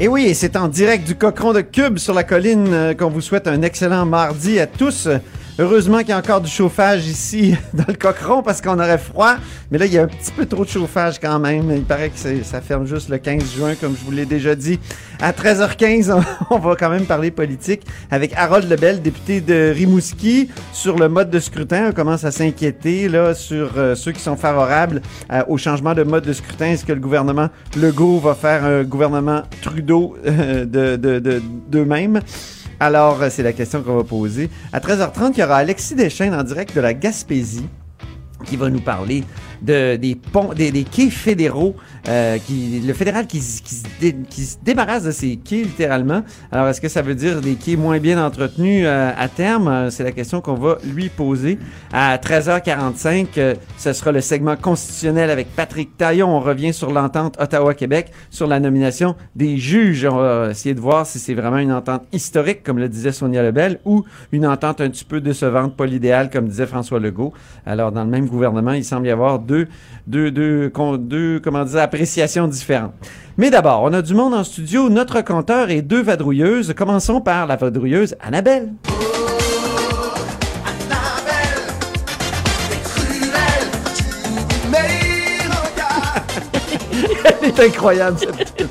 Et oui, c'est en direct du Cochon de Cube sur la colline euh, qu'on vous souhaite un excellent mardi à tous. Heureusement qu'il y a encore du chauffage ici dans le Cochon parce qu'on aurait froid. Mais là, il y a un petit peu trop de chauffage quand même. Il paraît que ça ferme juste le 15 juin, comme je vous l'ai déjà dit. À 13h15, on va quand même parler politique avec Harold Lebel, député de Rimouski, sur le mode de scrutin. On commence à s'inquiéter là sur euh, ceux qui sont favorables euh, au changement de mode de scrutin. Est-ce que le gouvernement Legault va faire un gouvernement Trudeau euh, de, d'eux-mêmes? Alors, c'est la question qu'on va poser. À 13h30, il y aura Alexis Deschaines en direct de la Gaspésie qui va nous parler de, des ponts, des, des quais fédéraux, euh, qui, le fédéral qui, qui, se qui, se débarrasse de ces quais littéralement. Alors, est-ce que ça veut dire des quais moins bien entretenus euh, à terme? Euh, c'est la question qu'on va lui poser. À 13h45, euh, ce sera le segment constitutionnel avec Patrick Taillon. On revient sur l'entente Ottawa-Québec sur la nomination des juges. On va essayer de voir si c'est vraiment une entente historique, comme le disait Sonia Lebel, ou une entente un petit peu décevante, pas l'idéal, comme disait François Legault. Alors, dans le même gouvernement, il semble y avoir deux deux, deux, deux, deux, comment dire, appréciations différentes. Mais d'abord, on a du monde en studio. Notre compteur et deux vadrouilleuses. Commençons par la vadrouilleuse Annabelle. Elle est incroyable, cette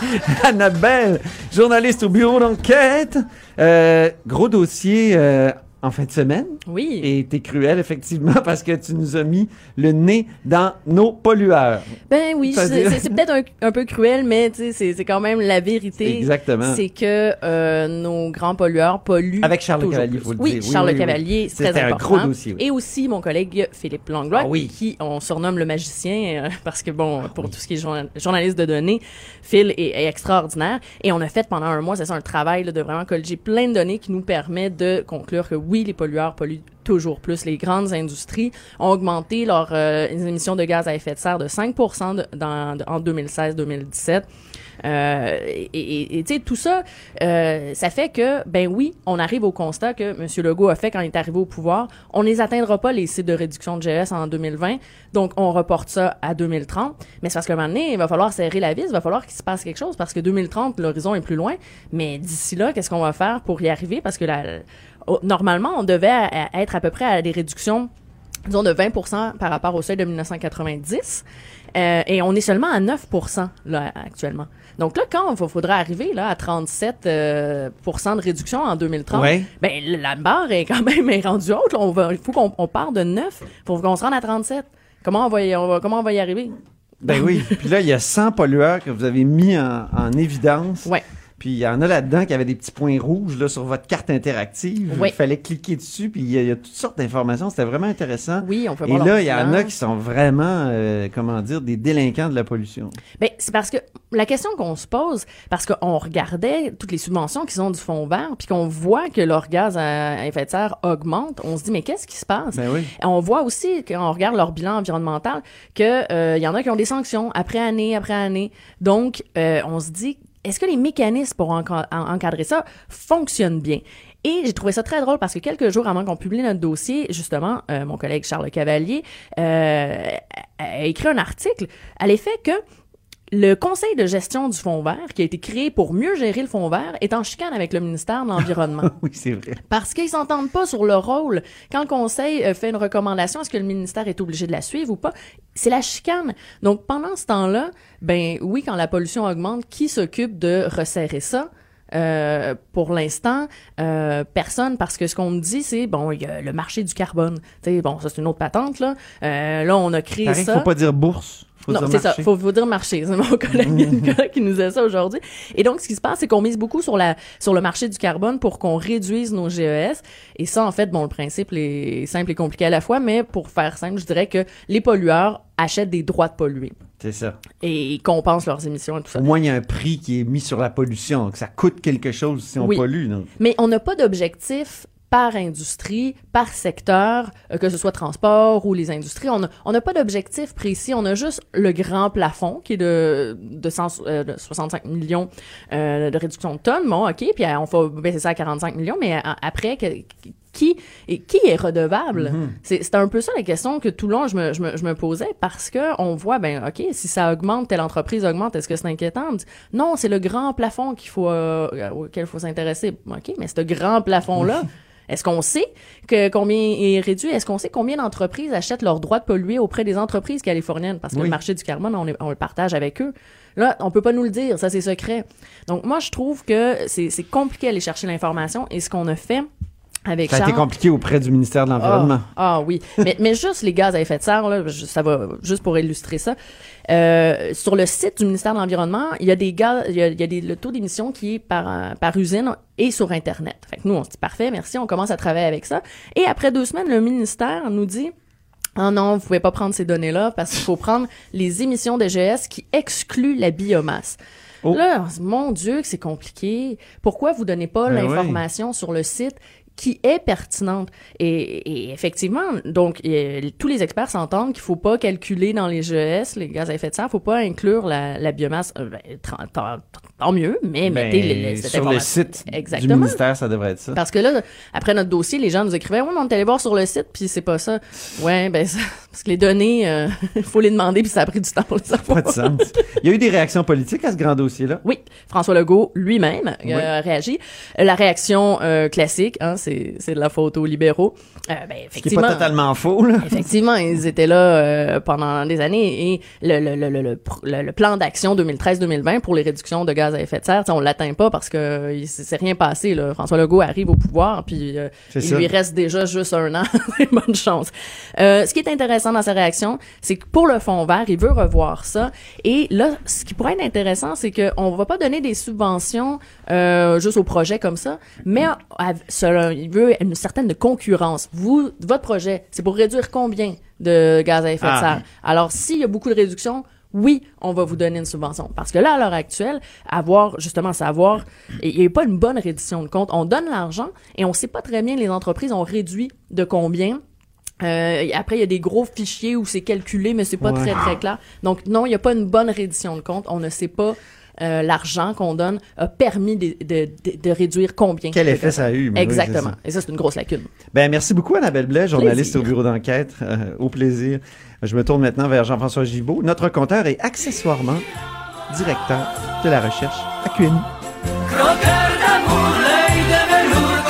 Annabelle, journaliste au bureau d'enquête. Euh, gros dossier euh, en fin de semaine. Oui. Et t'es cruel, effectivement, parce que tu nous as mis le nez dans nos pollueurs. Ben oui, c'est peut-être un, un, peu cruel, mais c'est quand même la vérité. Exactement. C'est que euh, nos grands pollueurs polluent. Avec Charles Le Cavalier, il faut le oui, dire. Charles oui, Le Cavalier, c'est très un important. gros dossier. Et aussi mon collègue Philippe Langlois, ah, qui on surnomme le magicien, euh, parce que bon, pour tout ce qui est journal journaliste de données, Phil est, est, extraordinaire. Et on a fait pendant un mois, c'est ça, un travail là, de vraiment colliger plein de données qui nous permet de conclure que oui, les pollueurs polluent toujours plus. Les grandes industries ont augmenté leurs euh, émissions de gaz à effet de serre de 5 de, dans, de, en 2016-2017. Euh, et tu sais, tout ça, euh, ça fait que, ben oui, on arrive au constat que M. Legault a fait quand il est arrivé au pouvoir. On les atteindra pas, les cibles de réduction de GS en 2020. Donc, on reporte ça à 2030. Mais c'est parce qu'à un moment donné, il va falloir serrer la vis, il va falloir qu'il se passe quelque chose parce que 2030, l'horizon est plus loin. Mais d'ici là, qu'est-ce qu'on va faire pour y arriver? Parce que la, normalement, on devait être à peu près à des réductions disons de 20% par rapport au seuil de 1990 euh, et on est seulement à 9% là actuellement. Donc là quand il faudra arriver là à 37% euh, de réduction en 2030, ouais. ben la barre est quand même est rendue haute, là. on va il faut qu'on on part de 9%, faut qu'on se rende à 37. Comment on va y, on va, comment on va y arriver? Ben oui, puis là il y a 100 pollueurs que vous avez mis en, en évidence. Ouais. Puis il y en a là-dedans qui avaient des petits points rouges là, sur votre carte interactive. Oui. Il fallait cliquer dessus, puis il y, a, il y a toutes sortes d'informations. C'était vraiment intéressant. Oui, on peut Et là, il y en a qui sont vraiment, euh, comment dire, des délinquants de la pollution. Ben, c'est parce que la question qu'on se pose, parce qu'on regardait toutes les subventions qui sont du fond vert, puis qu'on voit que leur gaz à effet de serre augmente, on se dit, mais qu'est-ce qui se passe? Ben oui. On voit aussi, quand on regarde leur bilan environnemental, qu'il euh, y en a qui ont des sanctions après année, après année. Donc, euh, on se dit, est-ce que les mécanismes pour encadrer ça fonctionnent bien? Et j'ai trouvé ça très drôle parce que quelques jours avant qu'on publie notre dossier, justement, euh, mon collègue Charles Cavalier euh, a écrit un article à l'effet que le conseil de gestion du fonds vert, qui a été créé pour mieux gérer le fonds vert, est en chicane avec le ministère de l'Environnement. oui, c'est vrai. Parce qu'ils s'entendent pas sur le rôle. Quand le conseil euh, fait une recommandation, est-ce que le ministère est obligé de la suivre ou pas? C'est la chicane. Donc, pendant ce temps-là, ben oui, quand la pollution augmente, qui s'occupe de resserrer ça? Euh, pour l'instant, euh, personne, parce que ce qu'on me dit, c'est bon, il y a le marché du carbone. Sais, bon, ça c'est une autre patente là. Euh, là, on a créé ça. Faut pas dire bourse. Faut non, c'est ça. Faut, faut dire marché. C'est mon collègue qui nous a ça aujourd'hui. Et donc, ce qui se passe, c'est qu'on mise beaucoup sur la sur le marché du carbone pour qu'on réduise nos GES. Et ça, en fait, bon, le principe est simple et compliqué à la fois, mais pour faire simple, je dirais que les pollueurs achètent des droits de polluer. C'est ça. et ils compensent leurs émissions et tout ça. Au moins, il y a un prix qui est mis sur la pollution, que ça coûte quelque chose si on Oui. pollue. donc. Mais on n'a pas d'objectif par industrie, par secteur, euh, que ce soit transport ou les industries. On n'a pas d'objectif précis. On a juste le grand plafond qui est de, de, 100 euh, de 65 millions euh, de réduction de tonnes. Bon, OK, puis on va baisser ça à 45 millions, mais après, que- qui, et qui est redevable? C'est c'est un peu ça la question que tout le long je me, je me, je me posais parce que on voit, ben, OK, si ça augmente, telle entreprise augmente, est-ce que c'est inquiétant? Dit, non, c'est le grand plafond qu'il faut, euh, auquel il faut s'intéresser. OK, mais ce grand plafond-là, est-ce qu'on sait que combien est réduit? Est-ce qu'on sait combien d'entreprises achètent leur droit de polluer auprès des entreprises californiennes? Parce que Oui. le marché du carbone, on, est- on le partage avec eux. Là, on peut pas nous le dire, ça c'est secret. Donc moi, je trouve que c'est c'est compliqué d'aller chercher l'information et ce qu'on a fait avec Ça a été compliqué auprès du ministère de l'Environnement. ah, ah oui, mais, mais juste les gaz à effet de serre, là, ça va juste pour illustrer ça. Euh, sur le site du ministère de l'Environnement, il y a des gaz, il y a, il y a des, le taux d'émission qui est par, par usine et sur Internet. Fait que nous, on se dit parfait, merci, on commence à travailler avec ça. Et après deux semaines, le ministère nous dit ah non, vous pouvez pas prendre ces données-là parce qu'il faut prendre les émissions de GS qui excluent la biomasse. Oh. Là, mon Dieu, que c'est compliqué. Pourquoi vous donnez pas Ben l'information sur le site qui est pertinente? Et, et effectivement, donc, euh, tous les experts s'entendent qu'il faut pas calculer dans les GES, les gaz à effet de serre, faut pas inclure la, la biomasse. Euh, ben, tant, tant- tant mieux, mais Ben, mettez les, les- cette sur le information- site du Exactement. ministère, ça devrait être ça. Parce que là, après notre dossier, les gens nous écrivaient, oui, mais on est allé voir sur le site, puis c'est pas ça. Ouais, ben, ça- parce que les données, euh, il faut les demander, puis ça a pris du temps pour les avoir. Pas de sens. Il y a eu des réactions politiques à ce grand dossier-là? Oui, François Legault lui-même euh, Oui. a réagi. Euh, La réaction euh, classique, hein, c'est c'est de la faute aux libéraux. Euh, ben, Ce qui effectivement, pas totalement faux, là. Effectivement, ils étaient là euh, pendant des années et le, le, le, le, le, plan d'action 2013-2020 pour les réductions de gaz à effet de serre, on l'atteint pas parce que il s'est rien passé. Là. François Legault arrive au pouvoir puis euh, il ça. lui reste déjà juste un an. Bonne chance. Euh, ce qui est intéressant dans sa réaction, c'est que pour le fond vert, il veut revoir ça. Et là, ce qui pourrait être intéressant, c'est qu'on va pas donner des subventions euh, juste au projet comme ça, mais à- selon, il veut une certaine concurrence. Vous, votre projet, c'est pour réduire combien de gaz à effet Ah. de serre? Alors, s'il y a beaucoup de réductions, oui, on va vous donner une subvention. Parce que là, à l'heure actuelle, avoir, justement, savoir, il n'y a pas une bonne reddition de compte. On donne l'argent et on sait pas très bien les entreprises ont réduit de combien. Euh, après, il y a des gros fichiers où c'est calculé, mais c'est pas Ouais. très, très clair. Donc, non, il n'y a pas une bonne reddition de compte. On ne sait pas euh, l'argent qu'on donne a permis de, de, de, de réduire combien? Quel effet ça a eu? oui, Exactement. ça. Et ça, c'est une grosse lacune. Ben, merci beaucoup, Annabelle Blais, journaliste Plaisir. au bureau d'enquête. Euh, au plaisir. Je me tourne maintenant vers Jean-François Gibault, notre compteur et accessoirement directeur de la recherche à QMI. Croqueur d'amour, l'œil de velours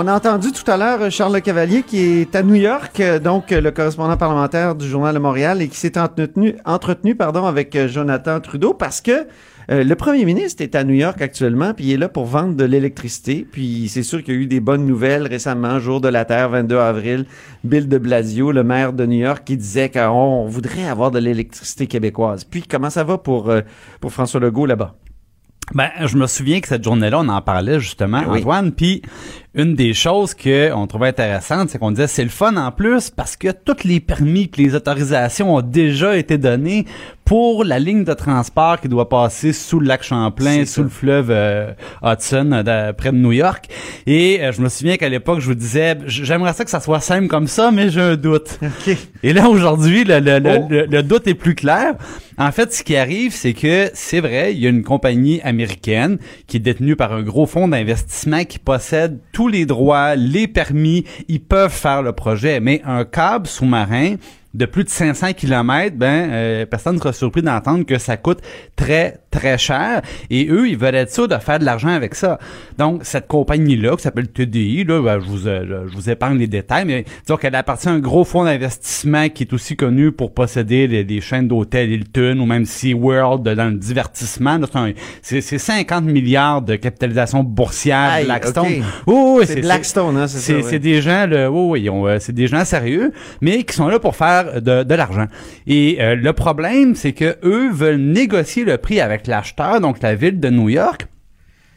On a entendu tout à l'heure euh, Charles Le Cavalier qui est à New York, euh, donc euh, le correspondant parlementaire du Journal de Montréal et qui s'est entretenu, entretenu pardon, avec Jonathan Trudeau parce que euh, le premier ministre est à New York actuellement, puis il est là pour vendre de l'électricité. Puis c'est sûr qu'il y a eu des bonnes nouvelles récemment, jour de la Terre, 22 avril. Bill de Blasio, le maire de New York, qui disait qu'on voudrait avoir de l'électricité québécoise. Puis comment ça va pour, euh, pour François Legault là-bas? Ben, je me souviens que cette journée-là, on en parlait justement, Oui. Antoine. Puis une des choses que on trouvait intéressante, c'est qu'on disait c'est le fun en plus parce que tous les permis, puis les autorisations ont déjà été donnés pour la ligne de transport qui doit passer sous le lac Champlain, sous ça. le fleuve euh, Hudson, euh, de- près de New York. Et euh, je me souviens qu'à l'époque, je vous disais, j'aimerais ça que ça soit simple comme ça, mais j'ai un doute. OK. Et là, aujourd'hui, le, le- le- Oh. le- le doute est plus clair. En fait, ce qui arrive, c'est que c'est vrai, il y a une compagnie américaine qui est détenue par un gros fonds d'investissement qui possède tous les droits, les permis, ils peuvent faire le projet. Mais un câble sous-marin de plus de 500 km, ben, euh, personne ne sera surpris d'entendre que ça coûte très, très cher. Et eux, ils veulent être sûrs de faire de l'argent avec ça. Donc, cette compagnie-là, qui s'appelle TDI, là, ben, je, vous, euh, je vous épargne les détails, mais disons qu'elle appartient à un gros fonds d'investissement qui est aussi connu pour posséder les, les chaînes d'hôtels Hilton ou même SeaWorld dans le divertissement. C'est un- C'est c'est 50 milliards de capitalisation boursière Blackstone. Oh, oui, C'est Blackstone, hein, c'est c'est ouais. des gens, là, oui, oui, euh, c'est des gens sérieux, mais qui sont là pour faire de, de l'argent. Et euh, le problème, c'est que eux veulent négocier le prix avec l'acheteur, donc la ville de New York.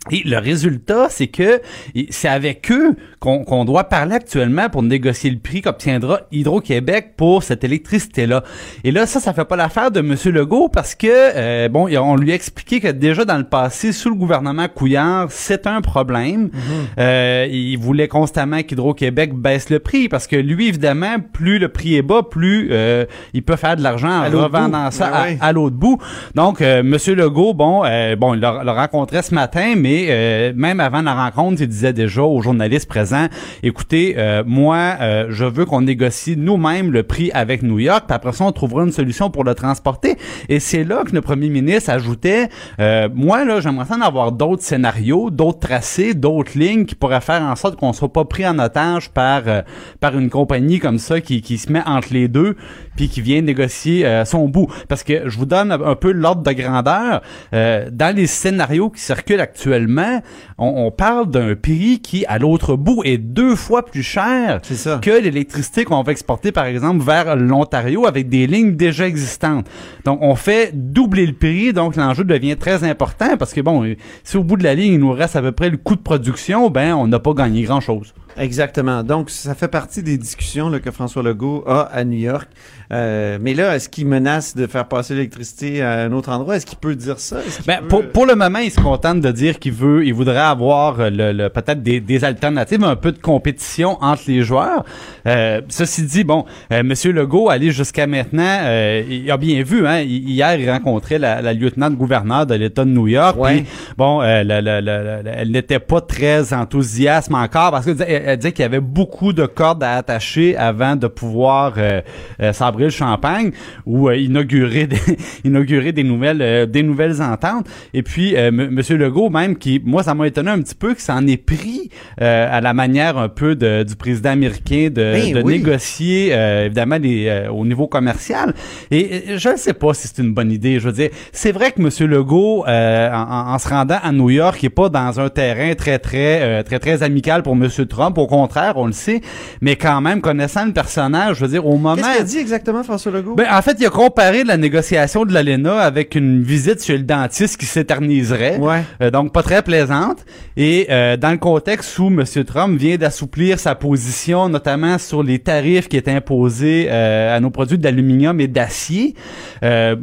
Et le résultat, c'est que c'est avec eux qu'on doit parler actuellement pour négocier le prix qu'obtiendra Hydro-Québec pour cette électricité-là. Et là, ça, ça fait pas l'affaire de M. Legault parce que, euh, bon, on lui a expliqué que déjà dans le passé, sous le gouvernement Couillard, c'est un problème. Euh, il voulait constamment qu'Hydro-Québec baisse le prix parce que lui, évidemment, plus le prix est bas, plus euh, il peut faire de l'argent en revendant ça Ben à- l'autre bout. Donc, euh, Monsieur Legault, bon, euh, bon, il l'a rencontré ce matin, mais euh, même avant la rencontre, il disait déjà aux journalistes présents, écoutez, euh, moi, euh, je veux qu'on négocie nous-mêmes le prix avec New York, puis après ça, on trouvera une solution pour le transporter. Et c'est là que le premier ministre ajoutait, euh, moi, là, j'aimerais ça en avoir d'autres scénarios, d'autres tracés, d'autres lignes qui pourraient faire en sorte qu'on soit pas pris en otage par euh, par une compagnie comme ça qui, qui se met entre les deux puis qui vient négocier euh, son bout. Parce que je vous donne un peu l'ordre de grandeur. Euh, dans les scénarios qui circulent actuellement, on, on parle d'un prix qui, à l'autre bout, est deux fois plus cher que l'électricité qu'on va exporter, par exemple, vers l'Ontario avec des lignes déjà existantes. Donc, on fait doubler le prix, donc l'enjeu devient très important parce que, bon, si au bout de la ligne, il nous reste à peu près le coût de production, ben, on n'a pas gagné grand-chose. Exactement. Donc, ça fait partie des discussions là, que François Legault a à New York. Euh, mais là, est-ce qu'il menace de faire passer l'électricité à un autre endroit? Est-ce qu'il peut dire ça? Ben, peut- pour, pour le moment, il se contente de dire qu'il veut, il voudrait avoir euh, le, le- peut-être des, des alternatives, un peu de compétition entre les joueurs. Euh, ceci dit, bon, euh, Monsieur Legault, allé jusqu'à maintenant, euh, il a bien vu, hein, hi- hier, il rencontrait la, la lieutenant-gouverneur de l'État de New York. Ouais. puis, bon, euh, la- la- la- la- la- elle n'était pas très enthousiaste encore parce disait, elle, disait qu'il y avait beaucoup de cordes à attacher avant de pouvoir euh, euh, sabrer le champagne ou euh, inaugurer des, inaugurer des nouvelles euh, des nouvelles ententes. Et puis euh, M- Monsieur Legault même qui moi ça m'a étonné un petit peu que ça en ait pris euh, à la manière un peu de- du président américain de, Ben de oui. négocier euh, évidemment les, euh, au niveau commercial. Et, je ne sais pas si c'est une bonne idée. Je veux dire, c'est vrai que Monsieur Legault euh, en, en- se rendant à New York, il est pas dans un terrain très très euh, très très amical pour Monsieur Trump. Au contraire, on le sait. Mais quand même connaissant le personnage, je veux dire au moment Qu'est-ce qu'il a dit exactement, François Legault? ben, en fait, il a comparé la négociation de l'ALENA avec une visite chez le dentiste qui s'éterniserait. Ouais. Euh, donc, pas très plaisante. Et euh, dans le contexte où M. Trump vient d'assouplir sa position, notamment sur les tarifs qui étaient imposés euh, à nos produits d'aluminium et d'acier, euh,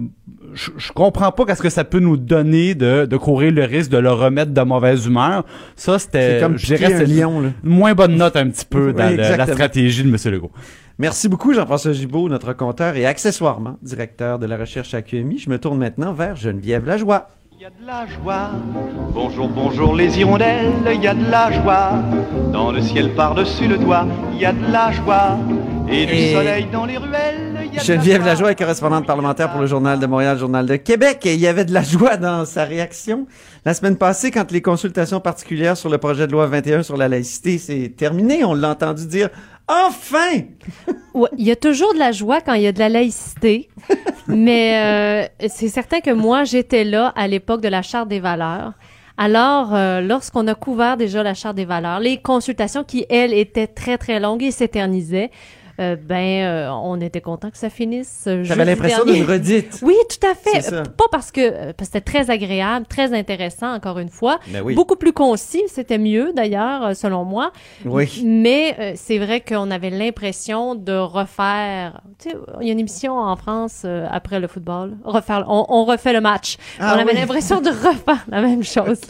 je, je comprends pas qu'est-ce que ça peut nous donner de, de courir le risque de le remettre de mauvaise humeur. Ça, c'était, c'est comme je dirais, lion, là. une moins bonne note un petit peu Oui, dans le- la stratégie de M. Legault. Merci beaucoup, Jean-François Gibault, notre compteur et accessoirement directeur de la recherche à QMI. Je me tourne maintenant vers Geneviève Lajoie. Il y a de la joie. Bonjour, bonjour les hirondelles, il y a de la joie. Dans le ciel par-dessus le toit, il y a de la joie. Et du soleil dans les ruelles, y a Geneviève la Lajoie est correspondante parlementaire pour le Journal de Montréal, Journal de Québec. Et il y avait de la joie dans sa réaction la semaine passée quand les consultations particulières sur le projet de loi 21 sur la laïcité s'est terminé. On l'a entendu dire Enfin! Ouais, il y a toujours de la joie quand il y a de la laïcité, mais euh, c'est certain que moi, j'étais là à l'époque de la Charte des valeurs. Alors, euh, lorsqu'on a couvert déjà la Charte des valeurs, les consultations qui, elles, étaient très, très longues et s'éternisaient, euh, ben, euh, on était content que ça finisse. euh, J'avais l'impression d'une redite. Oui, tout à fait. Pas parce que, euh, parce que c'était très agréable, très intéressant, encore une fois. Ben oui. Beaucoup plus concis, c'était mieux d'ailleurs, selon moi. Oui. Mais euh, c'est vrai qu'on avait l'impression de refaire. Tu sais, il y a une émission en France euh, après le football. Refaire, on, on refait le match. Ah on avait l'impression de refaire la même chose.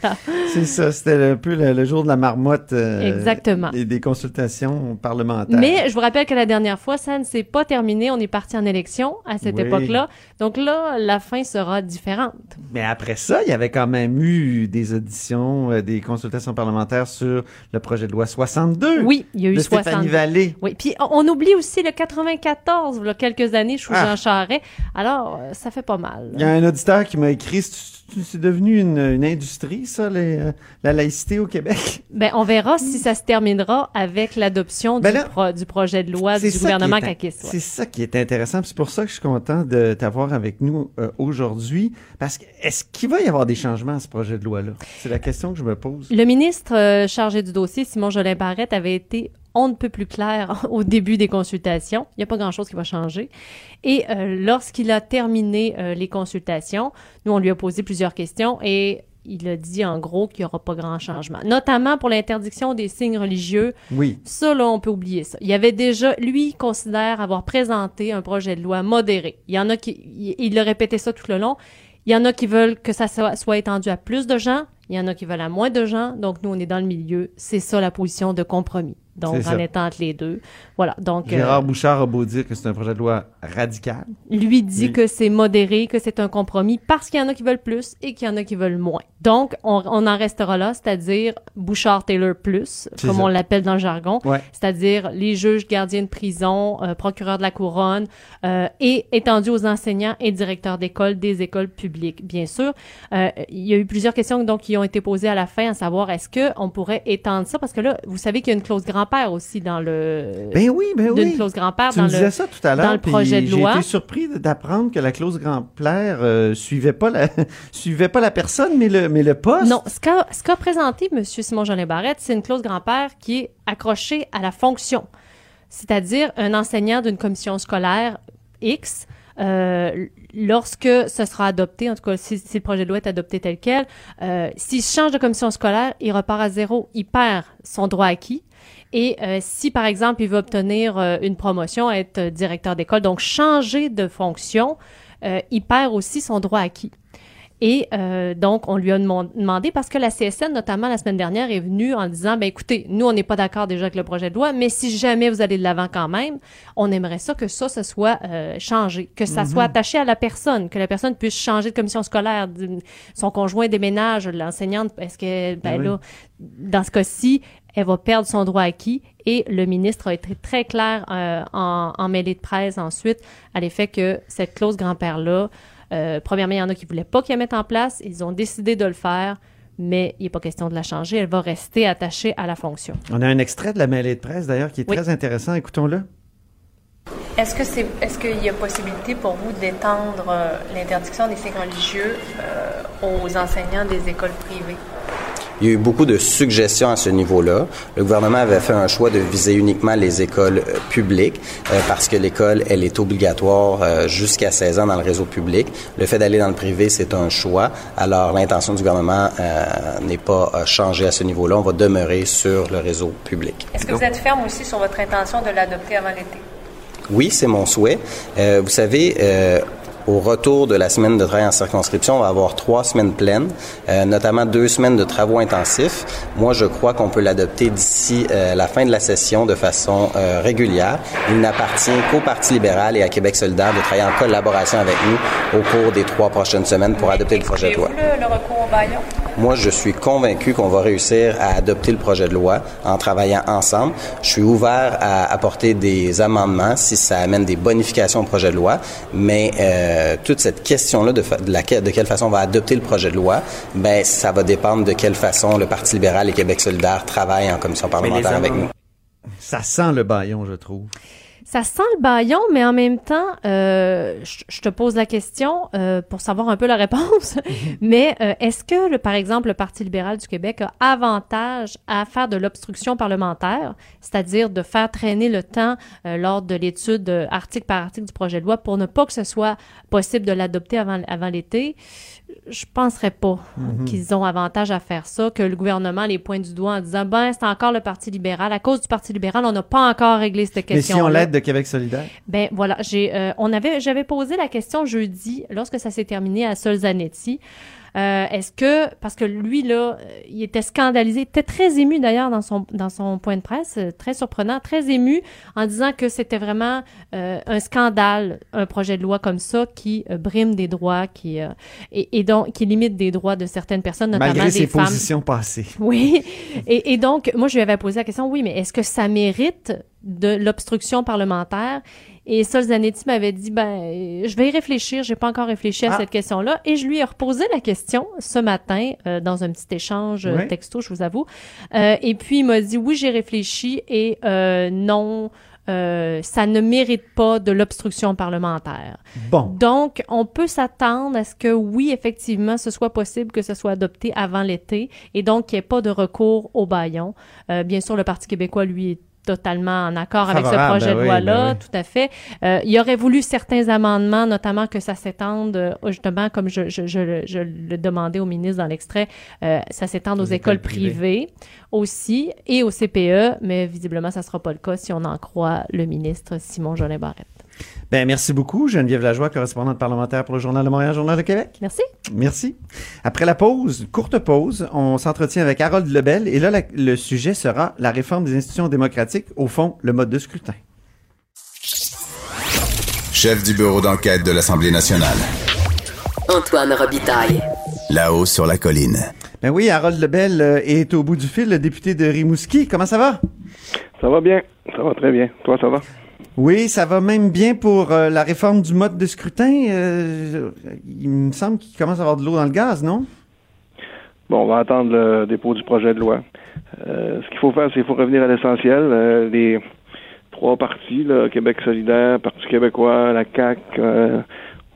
Voilà. C'est ça, c'était un peu le, le jour de la marmotte euh, Exactement. des, des consultations parlementaires. Mais je vous rappelle que la dernière fois, ça ne s'est pas terminé. On est parti en élection à cette Oui. époque-là. Donc là, la fin sera différente. Mais après ça, il y avait quand même eu des auditions, euh, des consultations parlementaires sur le projet de loi 62 Oui, il y a eu de 60. Stéphanie Vallée. Oui, puis on, on oublie aussi le 94, il y a quelques années, sous Ah. Jean Charest. Alors, euh, ça fait pas mal. Il y a un auditeur qui m'a écrit, c'est- devenu une, une industrie, ça, les, euh, la laïcité au Québec? Ben, on verra si ça se terminera avec l'adoption Ben du, là, pro- du projet de loi du gouvernement ouais. C'est ça qui est intéressant. C'est pour ça que je suis content de t'avoir avec nous euh, aujourd'hui. Parce que est-ce qu'il va y avoir des changements à ce projet de loi-là? C'est la question que je me pose. Le ministre euh, chargé du dossier, Simon Jolin Barrette, avait été on ne peut plus clair au début des consultations. Il n'y a pas grand-chose qui va changer. Et euh, lorsqu'il a terminé euh, les consultations, nous, on lui a posé plusieurs questions et il a dit en gros qu'il n'y aura pas grand changement. Notamment pour l'interdiction des signes religieux. Oui. Ça, là, on peut oublier ça. Il y avait déjà, lui, il considère avoir présenté un projet de loi modéré. Il y en a qui, il, il a répété ça tout le long. Il y en a qui veulent que ça soit, soit étendu à plus de gens. Il y en a qui veulent à moins de gens. Donc, nous, on est dans le milieu. C'est ça la position de compromis. Donc, en étant entre les deux. Voilà. Donc, euh, Gérard Bouchard a beau dire que c'est un projet de loi radical. lui dit que c'est modéré, que c'est un compromis parce qu'il y en a qui veulent plus et qu'il y en a qui veulent moins. Donc, on, on en restera là, c'est-à-dire Bouchard-Taylor plus, comme ça. on l'appelle dans le jargon, Ouais. c'est-à-dire les juges gardiens de prison, euh, procureurs de la couronne euh, et étendu aux enseignants et directeurs d'école des écoles publiques, bien sûr. Il y a eu plusieurs questions donc qui ont été posées à la fin, à savoir est-ce que on pourrait étendre ça? Parce que là, vous savez qu'il y a une clause grand-père aussi dans le Ben oui, ben oui. clause grand-père Tu dans le ça tout à l'heure. dans le projet de loi. J'ai été surpris d'apprendre que la clause grand-père euh, suivait pas la suivait pas la personne, mais le mais le poste. Non, ce qu'a présenté M. Simon Jolin Barrette, c'est une clause grand-père qui est accrochée à la fonction. C'est-à-dire un enseignant d'une commission scolaire X, euh, lorsque ce sera adopté, en tout cas si, le projet de loi est adopté tel quel, euh, s'il change de commission scolaire, il repart à zéro, il perd son droit acquis. Et euh, si, par exemple, il veut obtenir euh, une promotion, être euh, directeur d'école, donc changer de fonction, il perd aussi son droit acquis. Et euh, donc, on lui a demandé, parce que la CSN, notamment la semaine dernière, est venue en disant, ben écoutez, nous, on n'est pas d'accord déjà avec le projet de loi, mais si jamais vous allez de l'avant quand même, on aimerait ça que ça, ce soit euh, changé, que ça soit attaché à la personne, que la personne puisse changer de commission scolaire, son conjoint déménage, l'enseignante, est-ce que, ben oui. là, dans ce cas-ci, elle va perdre son droit acquis et le ministre a été très clair euh, en, en mêlée de presse ensuite à l'effet que cette clause grand-père-là, euh, premièrement, il y en a qui voulaient pas qu'elle mette en place, ils ont décidé de le faire, mais il n'est pas question de la changer, elle va rester attachée à la fonction. On a un extrait de la mêlée de presse d'ailleurs qui est Oui. très intéressant. Écoutons-le. Est-ce que c'est est-ce qu'il y a possibilité pour vous d'étendre euh, l'interdiction des signes religieux euh, aux enseignants des écoles privées? Il y a eu beaucoup de suggestions à ce niveau-là. Le gouvernement avait fait un choix de viser uniquement les écoles euh, publiques euh, parce que l'école, elle est obligatoire euh, jusqu'à 16 ans dans le réseau public. Le fait d'aller dans le privé, c'est un choix. Alors, l'intention du gouvernement n'est pas changée à ce niveau-là. On va demeurer sur le réseau public. Est-ce que vous êtes ferme aussi sur votre intention de l'adopter avant l'été? Oui, c'est mon souhait. Vous savez, au retour de la semaine de travail en circonscription, on va avoir trois semaines pleines, euh, notamment deux semaines de travaux intensifs. Moi, je crois qu'on peut l'adopter d'ici euh, la fin de la session de façon euh, régulière. Il n'appartient qu'au Parti libéral et à Québec solidaire de travailler en collaboration avec nous au cours des trois prochaines semaines pour adopter le projet de loi. Excluez-vous le, le recours au baillon? Moi, je suis convaincu qu'on va réussir à adopter le projet de loi en travaillant ensemble. Je suis ouvert à apporter des amendements si ça amène des bonifications au projet de loi, mais euh, toute cette question-là de, quelle façon on va adopter le projet de loi, ben ça va dépendre de quelle façon le Parti libéral et Québec solidaire travaillent en commission parlementaire avec nous. Ça sent le baillon, je trouve. Ça sent le baillon, mais en même temps, euh, je te pose la question euh, pour savoir un peu la réponse. mais euh, est-ce que, le, par exemple, le Parti libéral du Québec a avantage à faire de l'obstruction parlementaire, c'est-à-dire de faire traîner le temps euh, lors de l'étude euh, article par article du projet de loi pour ne pas que ce soit possible de l'adopter avant, avant l'été? Je penserais pas Mhm. qu'ils ont avantage à faire ça, que le gouvernement les pointe du doigt en disant ben c'est encore le Parti libéral. À cause du Parti libéral, on n'a pas encore réglé cette Mais question. si on l'aide de Québec solidaire? Ben voilà, j'ai, euh, on avait, j'avais posé la question jeudi lorsque ça s'est terminé à Solzanetti. Euh, est-ce que, parce que lui là, euh, il était scandalisé, il était très ému d'ailleurs dans son dans son point de presse, euh, très surprenant, très ému en disant que c'était vraiment euh, un scandale, un projet de loi comme ça qui euh, brime des droits, qui et, et donc qui limite des droits de certaines personnes, notamment Malgré des ses femmes. positions passées. Oui. Et, et donc, moi, je lui avais posé la question, oui, mais est-ce que ça mérite de l'obstruction parlementaire? Et Solzanetti m'avait dit, ben, je vais y réfléchir. J'ai pas encore réfléchi à Ah. cette question-là. Et je lui ai reposé la question ce matin euh, dans un petit échange euh, Ouais. texto, je vous avoue. Euh, et puis, il m'a dit, oui, j'ai réfléchi et euh, non, euh, ça ne mérite pas de l'obstruction parlementaire. Bon. Donc, on peut s'attendre à ce que oui, effectivement, ce soit possible que ce soit adopté avant l'été et donc qu'il n'y ait pas de recours au baillon. Euh, bien sûr, le Parti québécois, lui, est totalement en accord avec ce Favorable, projet de ben loi-là, ben oui. tout à fait. Euh, il aurait voulu certains amendements, notamment que ça s'étende, euh, justement, comme je, je, je, le- je le demandais au ministre dans l'extrait, euh, ça s'étende aux, écoles, privées. aussi et au CPE, mais visiblement, ça sera pas le cas si on en croit le ministre Simon Jolin Barrette. Ben, merci beaucoup, Geneviève Lajoie, correspondante parlementaire pour le Journal de Montréal, Journal de Québec. Merci. Merci. Après la pause, courte pause, on s'entretient avec Harold Lebel et là, la- le sujet sera la réforme des institutions démocratiques, au fond, le mode de scrutin. Chef du bureau d'enquête de l'Assemblée nationale. Antoine Robitaille. Là-haut sur la colline. Ben oui, Harold Lebel euh, est au bout du fil, le député de Rimouski. Comment ça va? Ça va bien. Ça va très bien. Toi, ça va? Oui, ça va même bien pour euh, la réforme du mode de scrutin. Euh, il me semble qu'il commence à avoir de l'eau dans le gaz, non? Bon, on va attendre le dépôt du projet de loi. Euh, ce qu'il faut faire, c'est qu'il faut revenir à l'essentiel. Les trois partis, Québec solidaire, Parti québécois, la CAQ,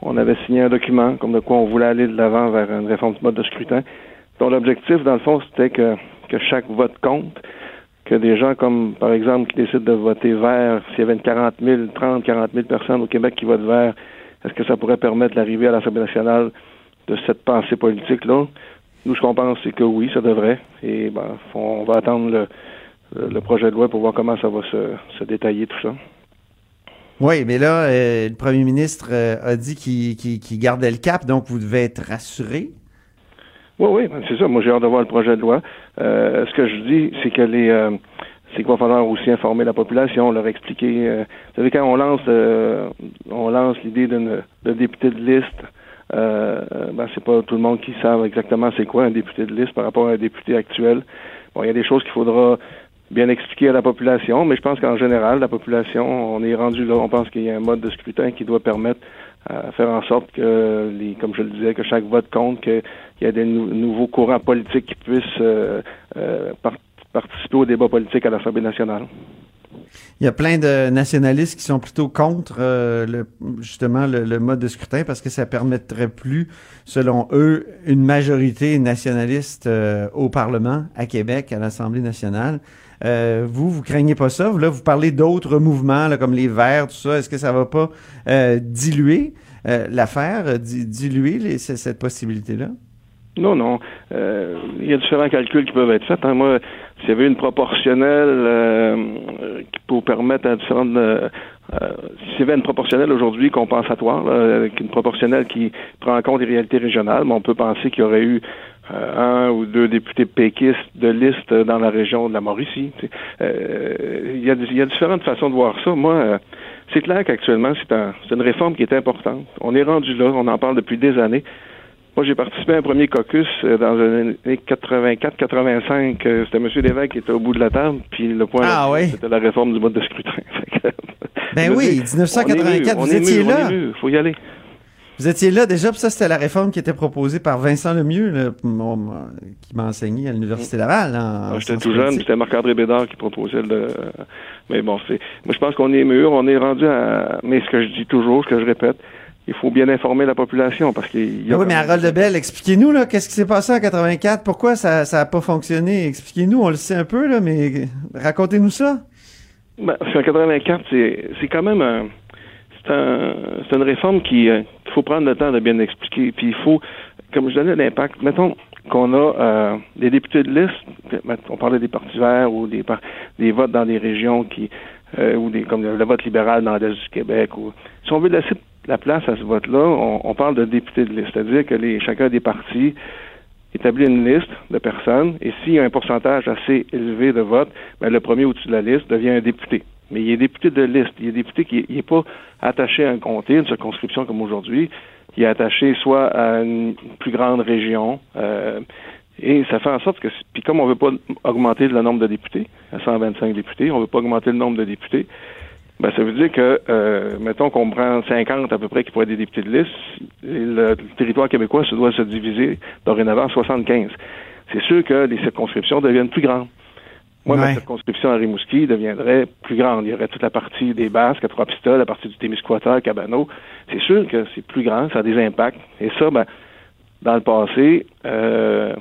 on avait signé un document comme de quoi on voulait aller de l'avant vers une réforme du mode de scrutin. dont l'objectif, dans le fond, c'était que, que chaque vote compte, que des gens comme, par exemple, qui décident de voter vert, s'il y avait une 40 000, 30, 40 000 personnes au Québec qui votent vert, est-ce que ça pourrait permettre l'arrivée à l'Assemblée nationale de cette pensée politique-là? Nous, ce qu'on pense, c'est que oui, ça devrait. Et ben, on va attendre le, projet de loi pour voir comment ça va se, se détailler tout ça. Oui, mais là, euh, le premier ministre euh, a dit qu'il gardait le cap, donc vous devez être rassuré. Oui, oui, c'est ça. Moi, j'ai hâte de voir le projet de loi. Euh, ce que je dis, c'est que les, euh, c'est qu'il va falloir aussi informer la population, leur expliquer. euh, vous savez, quand on lance, euh, on lance l'idée d'une de député de liste, euh, ben, c'est pas tout le monde qui savent exactement c'est quoi un député de liste par rapport à un député actuel. Bon, il y a des choses qu'il faudra bien expliquer à la population, mais je pense qu'en général, la population, on est rendu là. On pense qu'il y a un mode de scrutin qui doit permettre à faire en sorte que, les, comme je le disais, que chaque vote compte, qu'il y ait des nou- nouveaux courants politiques qui puissent euh, euh, par- participer au débat politique à l'Assemblée nationale. Il y a plein de nationalistes qui sont plutôt contre euh, justement le, mode de scrutin parce que ça permettrait plus, selon eux, une majorité nationaliste au Parlement, à Québec, à l'Assemblée nationale. Euh, vous, vous craignez pas ça? Là, vous parlez d'autres mouvements là, comme les Verts, tout ça. Est-ce que ça va pas diluer l'affaire, di- diluer cette possibilité-là? Non, non. Euh, il y a différents calculs qui peuvent être faits. hein. Moi, s'il y avait une proportionnelle euh, qui pour permettre à différentes... Euh, euh, s'il y avait une proportionnelle aujourd'hui compensatoire, là, une proportionnelle qui prend en compte les réalités régionales, mais on peut penser qu'il y aurait eu euh, un ou deux députés péquistes de liste dans la région de la Mauricie. Euh, il, y a, y a différentes façons de voir ça. Moi, c'est clair qu'actuellement, c'est un- une réforme qui est importante. On est rendu là, on en parle depuis des années. Moi, j'ai participé à un premier caucus euh, dans les années 84-85. euh, C'était M. Lévesque qui était au bout de la table, puis le point, Ah oui. c'était la réforme du mode de scrutin. Ben oui, dis, 1984, on vous étiez là. mûr, faut y aller. Vous étiez là déjà, puis ça, c'était la réforme qui était proposée par Vincent Lemieux, là, qui m'a enseigné à l'Université Laval. en- Ah, J'étais tout jeune, c'était Marc-André Bédard qui proposait le. Mais bon, c'est. Moi, je pense qu'on est mûr, on est rendu à. Mais ce que je dis toujours, ce que je répète, il faut bien informer la population parce qu'il y a. Ah oui, mais Harold Lebel, expliquez-nous, là, qu'est-ce qui s'est passé en 84? Pourquoi ça n'a pas fonctionné? Expliquez-nous, on le sait un peu, là, mais racontez-nous ça. Ben, en 84, c'est c'est quand même un. C'est un, c'est une réforme qui euh, qu'il faut prendre le temps de bien expliquer. Puis il faut, comme je donnais l'impact, mettons qu'on a euh, des députés de liste, on parlait des partis verts ou des, des votes dans des régions qui euh, ou des comme le vote libéral dans l'Est du Québec. Ou, si on veut laisser la place à ce vote-là, on, on parle de députés de liste, c'est-à-dire que les, chacun des partis établit une liste de personnes et s'il y a un pourcentage assez élevé de votes, ben, le premier au-dessus de la liste devient un député. Mais il est député de liste. Il est député qui n'est pas attaché à un comté, une circonscription comme aujourd'hui. Il est attaché soit à une plus grande région. euh, et ça fait en sorte que, puis comme on ne veut pas augmenter le nombre de députés, à 125 députés, on ne veut pas augmenter le nombre de députés, ben, ça veut dire que, euh, mettons qu'on prend 50 à peu près qui pourraient être des députés de liste, le, territoire québécois se doit se diviser dorénavant en 75. C'est sûr que les circonscriptions deviennent plus grandes. Moi, ma circonscription à Rimouski deviendrait plus grande. Il y aurait toute la partie des Basques à Trois-Pistoles, la partie du Témiscouata, Cabano. C'est sûr que c'est plus grand, ça a des impacts. Et ça, ben, dans le passé, euh,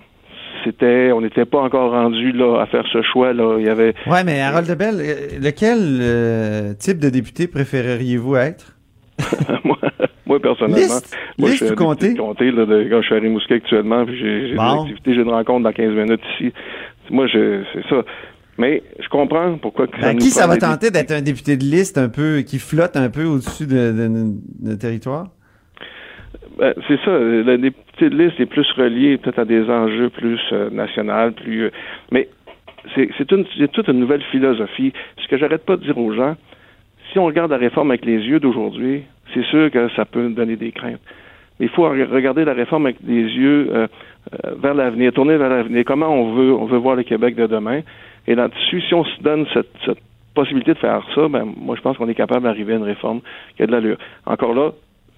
c'était, on n'était pas encore rendu là à faire ce choix là. Il y avait. Ouais, mais Harold Lebel, euh, lequel euh, type de député préféreriez-vous être? moi, moi, personnellement, Liste? moi, Liste je suis comté? comté là, de, quand je suis à Rimouski actuellement, puis j'ai Bon. des activités, j'ai une rencontre dans 15 minutes ici. Moi, je, c'est ça. Mais je comprends pourquoi. que Ben, nous qui ça va tenter d'être un député de liste un peu qui flotte un peu au-dessus de, de, de- de territoire? Ben, c'est ça. Le de liste est plus relié peut-être à des enjeux plus euh, nationaux, plus. euh, mais c'est toute une nouvelle philosophie. Ce que j'arrête pas de dire aux gens, si on regarde la réforme avec les yeux d'aujourd'hui, c'est sûr que ça peut donner des craintes. Mais il faut re- regarder la réforme avec des yeux euh, euh, vers l'avenir, tourner vers l'avenir. Comment on veut, on veut voir le Québec de demain. Et là-dessus, si on se donne cette, cette possibilité de faire ça, ben, moi, je pense qu'on est capable d'arriver à une réforme qui a de l'allure. Encore là,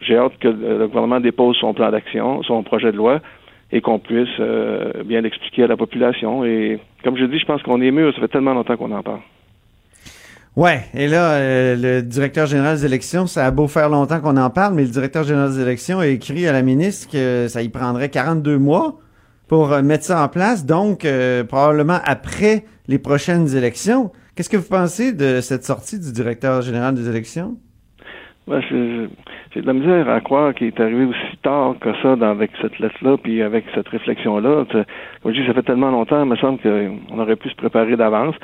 j'ai hâte que le gouvernement dépose son plan d'action, son projet de loi, et qu'on puisse euh, bien l'expliquer à la population. Et comme je dis, je pense qu'on est mûr. Ça fait tellement longtemps qu'on en parle. Ouais, et là, euh, le directeur général des élections, ça a beau faire longtemps qu'on en parle, mais le directeur général des élections a écrit à la ministre que ça y prendrait 42 mois pour euh, mettre ça en place, donc probablement après les prochaines élections. Qu'est-ce que vous pensez de cette sortie du directeur général des élections? Je- j'ai de la misère à croire qu'il est arrivé aussi tard que ça avec cette lettre-là, puis avec cette réflexion-là. Comme je dis, ça fait tellement longtemps, il me semble qu'on aurait pu se préparer d'avance.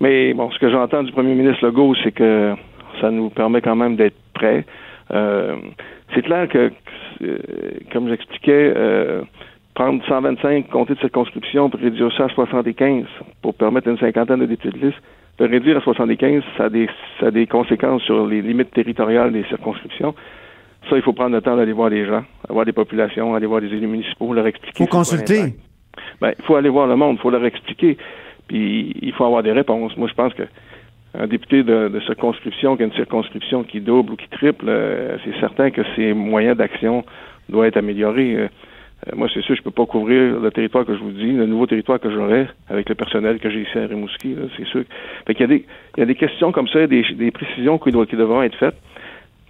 Mais bon, ce que j'entends du premier ministre Legault, c'est que ça nous permet quand même d'être prêts. Euh, c'est clair que, euh, comme j'expliquais, euh, prendre 125 comtés de circonscription pour réduire ça à 75 pour permettre une cinquantaine de députés de liste, de réduire à 75, ça a des, ça a des conséquences sur les limites territoriales des circonscriptions. Ça, il faut prendre le temps d'aller voir les gens, voir les populations, aller voir les élus municipaux, leur expliquer. Faut c'est quoi consulter. Ben, il faut aller voir le monde, il faut leur expliquer. Puis il faut avoir des réponses. Moi, je pense que un député de, de circonscription qui a une circonscription qui double ou qui triple, euh, c'est certain que ses moyens d'action doivent être améliorés. Euh, moi, c'est sûr, je peux pas couvrir le territoire que je vous dis, le nouveau territoire que j'aurai avec le personnel que j'ai ici à Rimouski. C'est sûr. Fait qu'il y a des, il y a des questions comme ça, des, des précisions qui, doivent- qui devront être faites.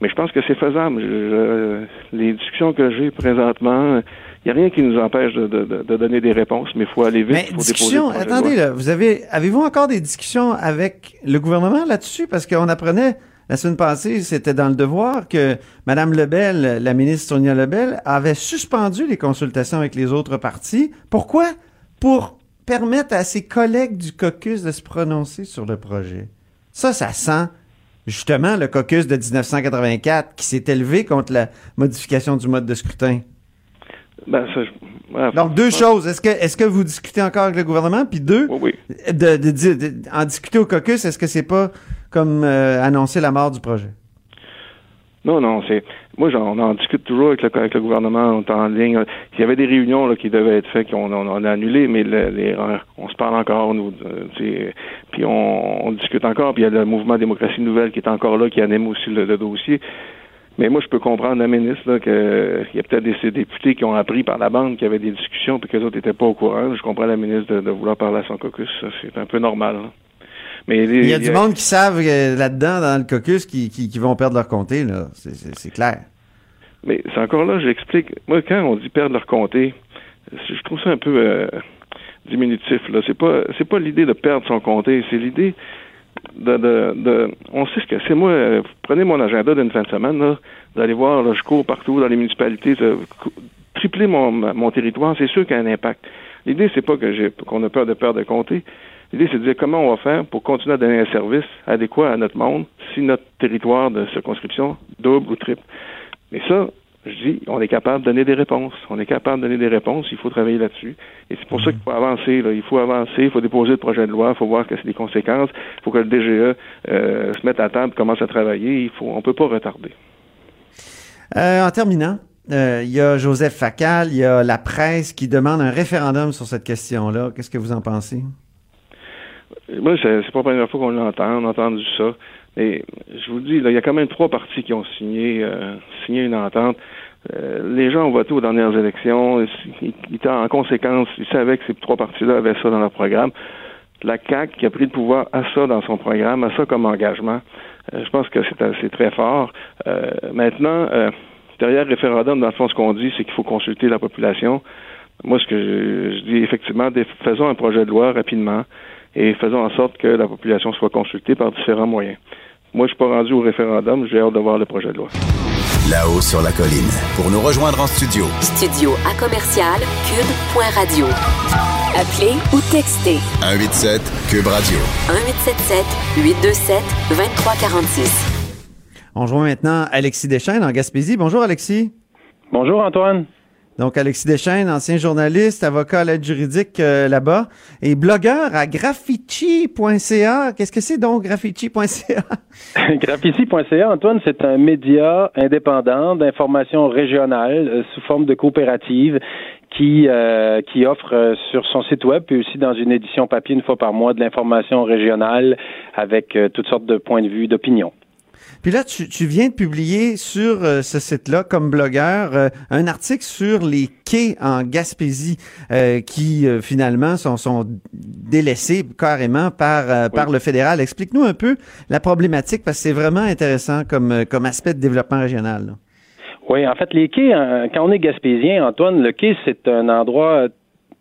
Mais je pense que c'est faisable. Je- je- les discussions que j'ai présentement, il n'y a rien qui nous empêche de, de- de- donner des réponses, mais il faut aller vite. Mais discussion, déposer attendez, là, vous avez, avez-vous encore des discussions avec le gouvernement là-dessus? Parce qu'on apprenait la semaine passée, c'était dans le devoir, que Mme Lebel, la ministre Sonia Lebel, avait suspendu les consultations avec les autres partis. Pourquoi? Pour permettre à ses collègues du caucus de se prononcer sur le projet. Ça, ça sent justement le caucus de 1984 qui s'est élevé contre la modification du mode de scrutin. Ben, ça, je- ouais, Donc, deux choses. Est-ce que, est-ce que vous discutez encore avec le gouvernement? Puis deux, Oui, de, de, de- de- en discuter au caucus, est-ce que c'est pas comme euh, annoncer la mort du projet? Non, non, c'est. Moi, j'en, on en discute toujours avec le, gouvernement, on est en ligne. Il y avait des réunions qui devaient être faites, qu'on on, a annulées, mais on se parle encore, nous. euh, puis on, discute encore, puis il y a le mouvement Démocratie Nouvelle qui est encore là, qui anime aussi le, dossier. Mais moi, je peux comprendre la ministre là, que il y a peut-être des, députés qui ont appris par la bande qu'il y avait des discussions, puis que les autres n'étaient pas au courant. Je comprends la ministre de, vouloir parler à son caucus. C'est un peu normal. Mais Il y a du monde qui savent euh, là-dedans, dans le caucus, qui, qui, qui vont perdre leur comté, là. C'est, clair. Mais c'est encore là, j'explique. Moi, quand on dit perdre leur comté, je trouve ça un peu euh, diminutif. Là, c'est pas, c'est pas l'idée de perdre son comté, c'est l'idée de, de, de, on sait ce que c'est. Moi, euh, prenez mon agenda d'une fin de semaine, là, d'aller voir, là, je cours partout dans les municipalités, tripler mon, mon territoire, c'est sûr qu'il y a un impact. L'idée, c'est pas que j'ai, qu'on a peur de perdre de comté. L'idée, c'est de dire comment on va faire pour continuer à donner un service adéquat à notre monde si notre territoire de circonscription double ou triple. Mais ça, je dis, on est capable de donner des réponses. On est capable de donner des réponses. Il faut travailler là-dessus. Et c'est pour ça qu'il faut avancer. Là. Il faut avancer. Il faut déposer le projet de loi. Il faut voir que c'est des conséquences. Il faut que le DGE euh, se mette à table, commence à travailler. Il faut, on peut pas retarder. Euh, en terminant, euh, il y a Joseph Facal, il y a la presse qui demande un référendum sur cette question-là. Qu'est-ce que vous en pensez? Moi, c'est pas la première fois qu'on l'entend. On a entendu ça. Mais je vous dis, là, il y a quand même trois partis qui ont signé, euh, signé une entente. Euh, les gens ont voté aux dernières élections. Ils, ils en conséquence, ils savaient que ces trois partis-là avaient ça dans leur programme. La CAQ qui a pris le pouvoir a ça dans son programme, a ça comme engagement. Euh, je pense que c'est assez très fort. Euh, maintenant, euh, derrière le référendum, dans le fond, ce qu'on dit, c'est qu'il faut consulter la population. Moi, ce que je, je dis, effectivement, faisons un projet de loi rapidement et faisons en sorte que la population soit consultée par différents moyens. Moi, je suis pas rendu au référendum, j'ai hâte de voir le projet de loi. Là-haut sur la colline. Pour nous rejoindre en studio, Studio à commercial cube.radio. Appelez ou textez 187 Cube Radio. 1877 827 2346. On rejoint maintenant Alexis Deschaines en Gaspésie. Bonjour Alexis. Bonjour Antoine. Donc Alexis Deschaines, ancien journaliste, avocat à l'aide juridique euh, là-bas et blogueur à graffici.ca. Qu'est-ce que c'est donc graffici.ca? Graffici.ca, Antoine, c'est un média indépendant d'information régionale euh, sous forme de coopérative qui euh, qui offre sur son site web puis aussi dans une édition papier une fois par mois de l'information régionale avec toutes sortes de points de vue, d'opinion. Puis là, tu, tu viens de publier sur euh, ce site-là, comme blogueur, euh, un article sur les quais en Gaspésie euh, qui, euh, finalement, sont, sont délaissés carrément par, euh, par le fédéral. Explique-nous un peu la problématique, parce que c'est vraiment intéressant comme, euh, comme aspect de développement régional. là. Oui, en fait, les quais, quand on est gaspésien, Antoine, le quai, c'est un endroit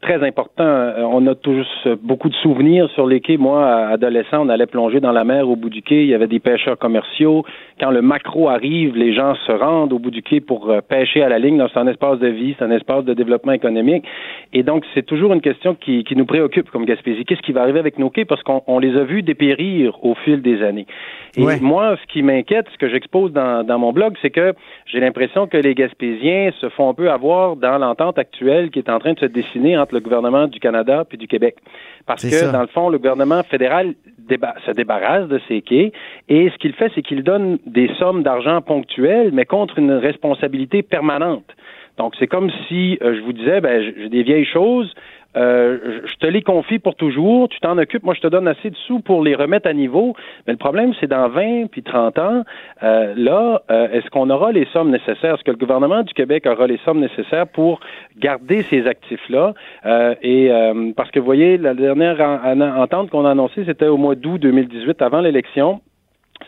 très important. Euh, On a tous beaucoup de souvenirs sur les quais. Moi, adolescent, on allait plonger dans la mer au bout du quai. Il y avait des pêcheurs commerciaux. Quand le macro arrive, les gens se rendent au bout du quai pour euh, pêcher à la ligne. C'est un espace de vie, c'est un espace de développement économique. Et donc, c'est toujours une question qui, qui nous préoccupe comme Gaspésie. Qu'est-ce qui va arriver avec nos quais? Parce qu'on on les a vus dépérir au fil des années. Et Ouais. moi, ce qui m'inquiète, ce que j'expose dans, dans mon blog, c'est que j'ai l'impression que les Gaspésiens se font un peu avoir dans l'entente actuelle qui est en train de se dessiner entre le gouvernement du Canada puis du Québec. Parce que, ça. dans le fond, le gouvernement fédéral déba- se débarrasse de ces quais et ce qu'il fait, c'est qu'il donne des sommes d'argent ponctuelles, mais contre une responsabilité permanente. Donc, c'est comme si euh, je vous disais, ben, j'ai des vieilles choses, euh, je- te les confie pour toujours, tu t'en occupes, moi je te donne assez de sous pour les remettre à niveau. Mais le problème, c'est dans 20 puis 30 ans, euh, là, euh, est-ce qu'on aura les sommes nécessaires? Est-ce que le gouvernement du Québec aura les sommes nécessaires pour garder ces actifs-là? Euh, et euh, parce que vous voyez, la dernière en- en- entente qu'on a annoncée, c'était au mois d'août 2018, avant l'élection.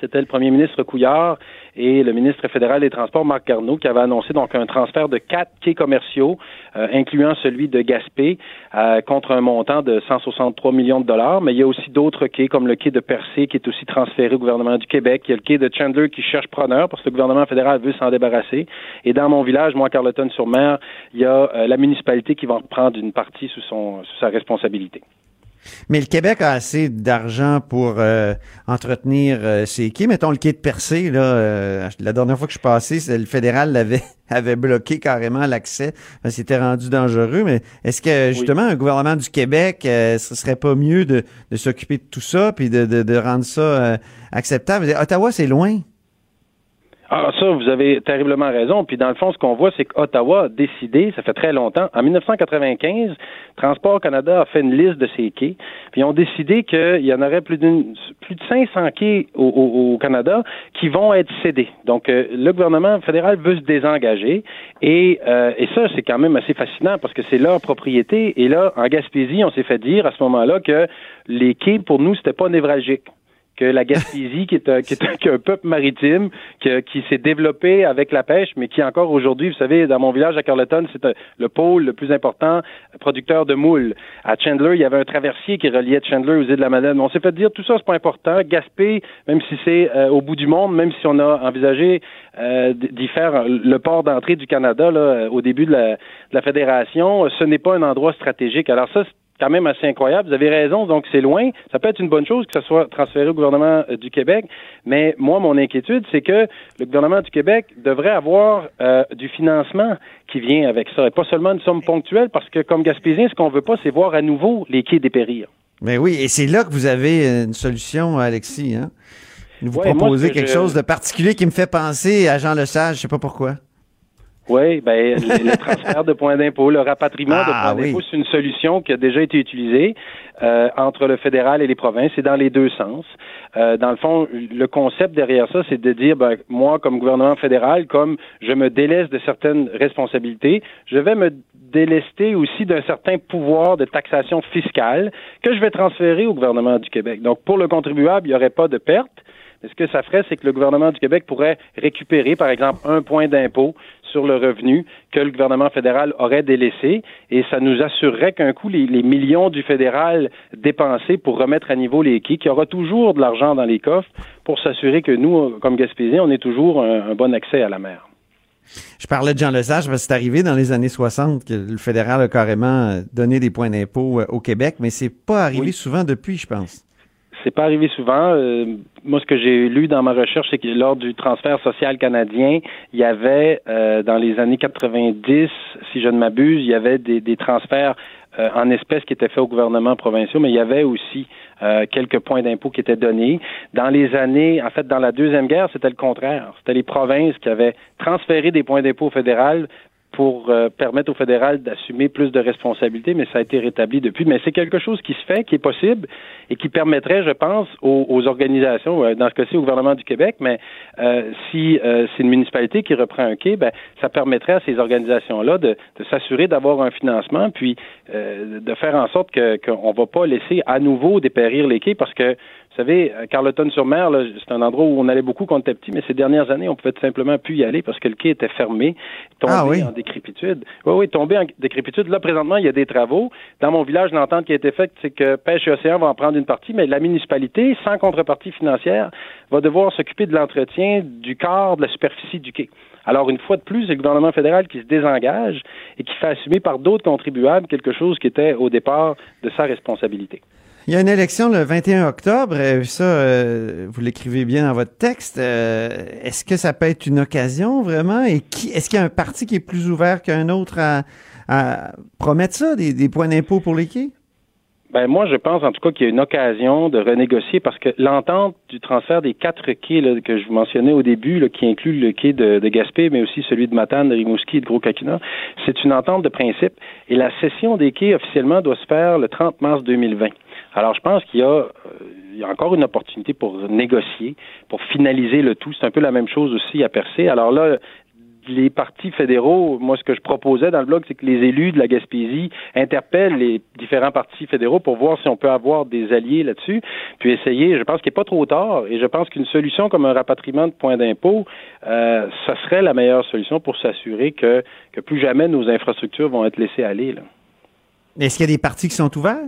C'était le premier ministre Couillard et le ministre fédéral des Transports, Marc Garneau, qui avait annoncé donc un transfert de quatre quais commerciaux, euh, incluant celui de Gaspé, euh, contre un montant de 163 millions de dollars. Mais il y a aussi d'autres quais, comme le quai de Percé, qui est aussi transféré au gouvernement du Québec. Il y a le quai de Chandler qui cherche preneur, parce que le gouvernement fédéral veut s'en débarrasser. Et dans mon village, moi, Carleton-sur-Mer, il y a euh, la municipalité qui va reprendre une partie sous sa responsabilité. Mais le Québec a assez d'argent pour euh, entretenir euh, ses quais. Mettons le quai de Percé, là, euh, la dernière fois que je suis passé, c'est- le fédéral l'avait avait bloqué carrément l'accès. Ben, C'était rendu dangereux. Mais est-ce que justement un gouvernement du Québec, euh, ce serait pas mieux de, de s'occuper de tout ça puis de, de, de rendre ça euh, acceptable? Ottawa, c'est loin. Ah, ça, vous avez terriblement raison. Puis dans le fond, ce qu'on voit, c'est qu'Ottawa a décidé, ça fait très longtemps, en 1995, Transport Canada a fait une liste de ces quais. Puis ils ont décidé qu'il y en aurait plus, d'une, plus de 500 quais au, au- au Canada qui vont être cédés. Donc euh, le gouvernement fédéral veut se désengager. Et, euh, et ça, c'est quand même assez fascinant parce que c'est leur propriété. Et là, en Gaspésie, on s'est fait dire à ce moment-là que les quais, pour nous, c'était pas névralgique que la Gaspésie, qui est un, qui est un, qui peuple maritime, que- qui s'est développé avec la pêche, mais qui encore aujourd'hui, vous savez, dans mon village à Carleton, c'est le pôle le plus important producteur de moules. À Chandler, il y avait un traversier qui reliait Chandler aux îles de la Madeleine. On s'est fait dire tout ça, c'est pas important. Gaspé, même si c'est euh, au bout du monde, même si on a envisagé euh, d'y faire le port d'entrée du Canada là, au début de la, de la fédération, ce n'est pas un endroit stratégique. Alors ça, quand même assez incroyable. Vous avez raison, donc c'est loin. Ça peut être une bonne chose que ça soit transféré au gouvernement euh, du Québec, mais moi, mon inquiétude, c'est que le gouvernement du Québec devrait avoir euh, du financement qui vient avec ça, et pas seulement une somme ponctuelle, parce que comme Gaspésien, ce qu'on veut pas, c'est voir à nouveau les quais dépérir. Mais oui, et c'est là que vous avez une solution, Alexis. Hein? Vous Ouais, proposez que quelque je- chose de particulier qui me fait penser à Jean Lesage, je sais pas pourquoi. Oui, ben, le, transfert de points d'impôt, le rapatriement de Ah, points oui. d'impôt, c'est une solution qui a déjà été utilisée euh, entre le fédéral et les provinces, et dans les deux sens. Euh, dans le fond, le concept derrière ça, c'est de dire, ben, moi, comme gouvernement fédéral, comme je me délaisse de certaines responsabilités, je vais me délester aussi d'un certain pouvoir de taxation fiscale que je vais transférer au gouvernement du Québec. Donc, pour le contribuable, il n'y aurait pas de perte. Mais ce que ça ferait, c'est que le gouvernement du Québec pourrait récupérer, par exemple, un point d'impôt sur le revenu que le gouvernement fédéral aurait délaissé et ça nous assurerait qu'un coup, les, les millions du fédéral dépensés pour remettre à niveau les quais, qu'il y aura toujours de l'argent dans les coffres pour s'assurer que nous, comme Gaspésiens, on ait toujours un, un bon accès à la mer. Je parlais de Jean Lesage parce que c'est arrivé dans les années 60 que le fédéral a carrément donné des points d'impôt euh, au Québec, mais c'est pas arrivé Oui. souvent depuis, je pense. C'est pas arrivé souvent. Euh, moi, ce que j'ai lu dans ma recherche, c'est que lors du transfert social canadien, il y avait, euh, dans les années 90, si je ne m'abuse, il y avait des, des transferts euh, en espèces qui étaient faits aux gouvernements provinciaux, mais il y avait aussi euh, quelques points d'impôt qui étaient donnés. Dans les années, en fait, dans la Deuxième Guerre, c'était le contraire. C'était les provinces qui avaient transféré des points d'impôt au fédéral pour euh, permettre au fédéral d'assumer plus de responsabilités, mais ça a été rétabli depuis. Mais c'est quelque chose qui se fait, qui est possible et qui permettrait, je pense, aux, aux organisations, euh, dans ce cas-ci au gouvernement du Québec, mais euh, si euh, c'est une municipalité qui reprend un quai, ben, ça permettrait à ces organisations-là de, de s'assurer d'avoir un financement, puis euh, de faire en sorte que qu'on va pas laisser à nouveau dépérir les quais, parce que vous savez, Carleton-sur-Mer, c'est un endroit où on allait beaucoup quand on était petit, mais ces dernières années, on pouvait tout simplement plus y aller parce que le quai était fermé, tombé Ah oui. en décrépitude. Oui, oui, tombé en décrépitude. Là, présentement, il y a des travaux. Dans mon village, l'entente qui a été faite, c'est que Pêche et Océan va en prendre une partie, mais la municipalité, sans contrepartie financière, va devoir s'occuper de l'entretien du quart de la superficie du quai. Alors, une fois de plus, c'est le gouvernement fédéral qui se désengage et qui fait assumer par d'autres contribuables quelque chose qui était au départ de sa responsabilité. Il y a une élection le 21 octobre. euh, Ça, euh, vous l'écrivez bien dans votre texte. Euh, est-ce que ça peut être une occasion vraiment? Et qui est-ce qu'il y a un parti qui est plus ouvert qu'un autre à, promettre ça, des, points d'impôt pour les quais? Ben moi, je pense en tout cas qu'il y a une occasion de renégocier parce que l'entente du transfert des quatre quais que je vous mentionnais au début, qui inclut le quai de, Gaspé, mais aussi celui de Matane, de Rimouski et de Gros-Kakina, c'est une entente de principe. Et la cession des quais officiellement doit se faire le 30 mars 2020. Alors, je pense qu'il y a, euh, y a encore une opportunité pour négocier, pour finaliser le tout. C'est un peu la même chose aussi à Percé. Alors là, les partis fédéraux, moi, ce que je proposais dans le blog, c'est que les élus de la Gaspésie interpellent les différents partis fédéraux pour voir si on peut avoir des alliés là-dessus, puis essayer, je pense qu'il n'est pas trop tard, et je pense qu'une solution comme un rapatriement de points d'impôt, euh, ça serait la meilleure solution pour s'assurer que, que plus jamais nos infrastructures vont être laissées aller. Est-ce qu'il y a des partis qui sont ouverts?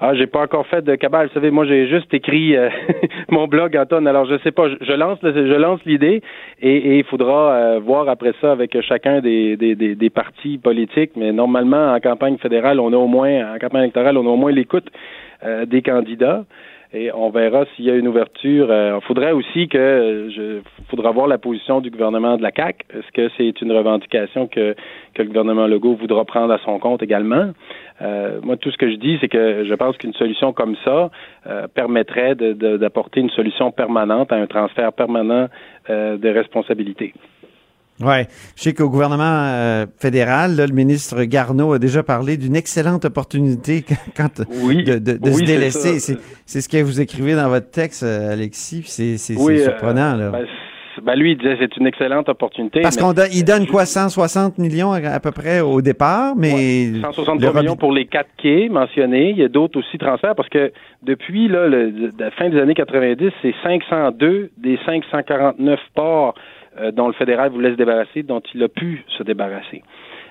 Ah, j'ai pas encore fait de cabale. Vous savez, moi, j'ai juste écrit euh, mon blog, Anton. Alors, je sais pas. Je, lance, le- je lance l'idée et, et il faudra euh, voir après ça avec chacun des, des, des, des partis politiques. Mais normalement, en campagne fédérale, on a au moins, en campagne électorale, on a au moins l'écoute euh, des candidats. Et on verra s'il y a une ouverture. Il faudrait aussi que euh, je faudra voir la position du gouvernement de la CAC. Est-ce que c'est une revendication que, que le gouvernement Legault voudra prendre à son compte également? Euh, moi, tout ce que je dis, c'est que je pense qu'une solution comme ça euh, permettrait d'apporter une solution permanente à un transfert permanent euh, de responsabilités. Ouais, je sais qu'au gouvernement euh, fédéral, là, le ministre Garneau a déjà parlé d'une excellente opportunité quand Oui, de, de, de oui, se délaisser. C'est ce que vous écrivez dans votre texte, Alexis. C'est Oui, euh, surprenant là. ben, ben, lui, il disait c'est une excellente opportunité. Parce qu'on don- il donne quoi 160 millions à, à peu près au départ, mais 163 le millions pour les quatre quais mentionnés. Il y a d'autres aussi transferts parce que depuis là, le, la fin des années 90, c'est 502 des 549 ports euh, dont le fédéral voulait se débarrasser, dont il a pu se débarrasser.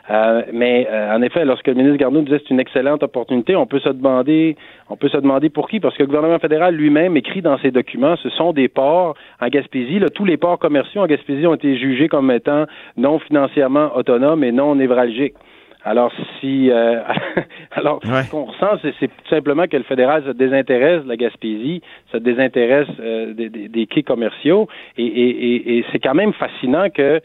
Euh, mais euh, en effet, lorsque le ministre Garneau disait c'est une excellente opportunité, on peut se demander, on peut se demander pour qui, parce que le gouvernement fédéral lui-même écrit dans ses documents, ce sont des ports en Gaspésie. Là, tous les ports commerciaux en Gaspésie ont été jugés comme étant non financièrement autonomes et non névralgiques. Alors, si, euh, alors, ce qu'on ressent, c'est, tout simplement que le fédéral se désintéresse de la Gaspésie, se désintéresse euh, des, des- des quais commerciaux, et, et- et- et c'est quand même fascinant que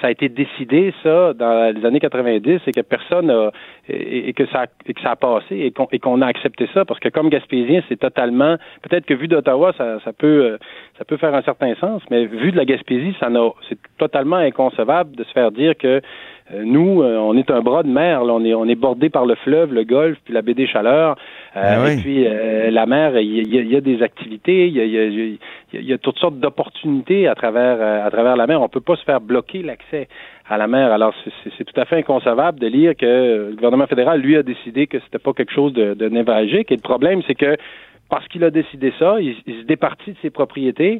ça a été décidé ça dans les années 90 et que personne a et, et que ça et que ça a passé et qu'on et qu'on a accepté ça parce que comme Gaspésien c'est totalement peut-être que vu d'Ottawa ça, ça peut euh, ça peut faire un certain sens mais vu de la Gaspésie ça n'a c'est totalement inconcevable de se faire dire que euh, nous, euh, on est un bras de mer, là. on est on est bordé par le fleuve, le golfe, puis la baie des Chaleurs. Euh, Ben oui. Et puis euh, la mer, il y, y a- il y a des activités, il y a, y a- y a- toutes sortes d'opportunités à travers euh, à travers la mer. On peut pas se faire bloquer l'accès à la mer. Alors c'est- tout à fait inconcevable de lire que euh, le gouvernement fédéral lui a décidé que c'était pas quelque chose de, de névralgique. Et le problème, c'est que parce qu'il a décidé ça, il, il se départit de ses propriétés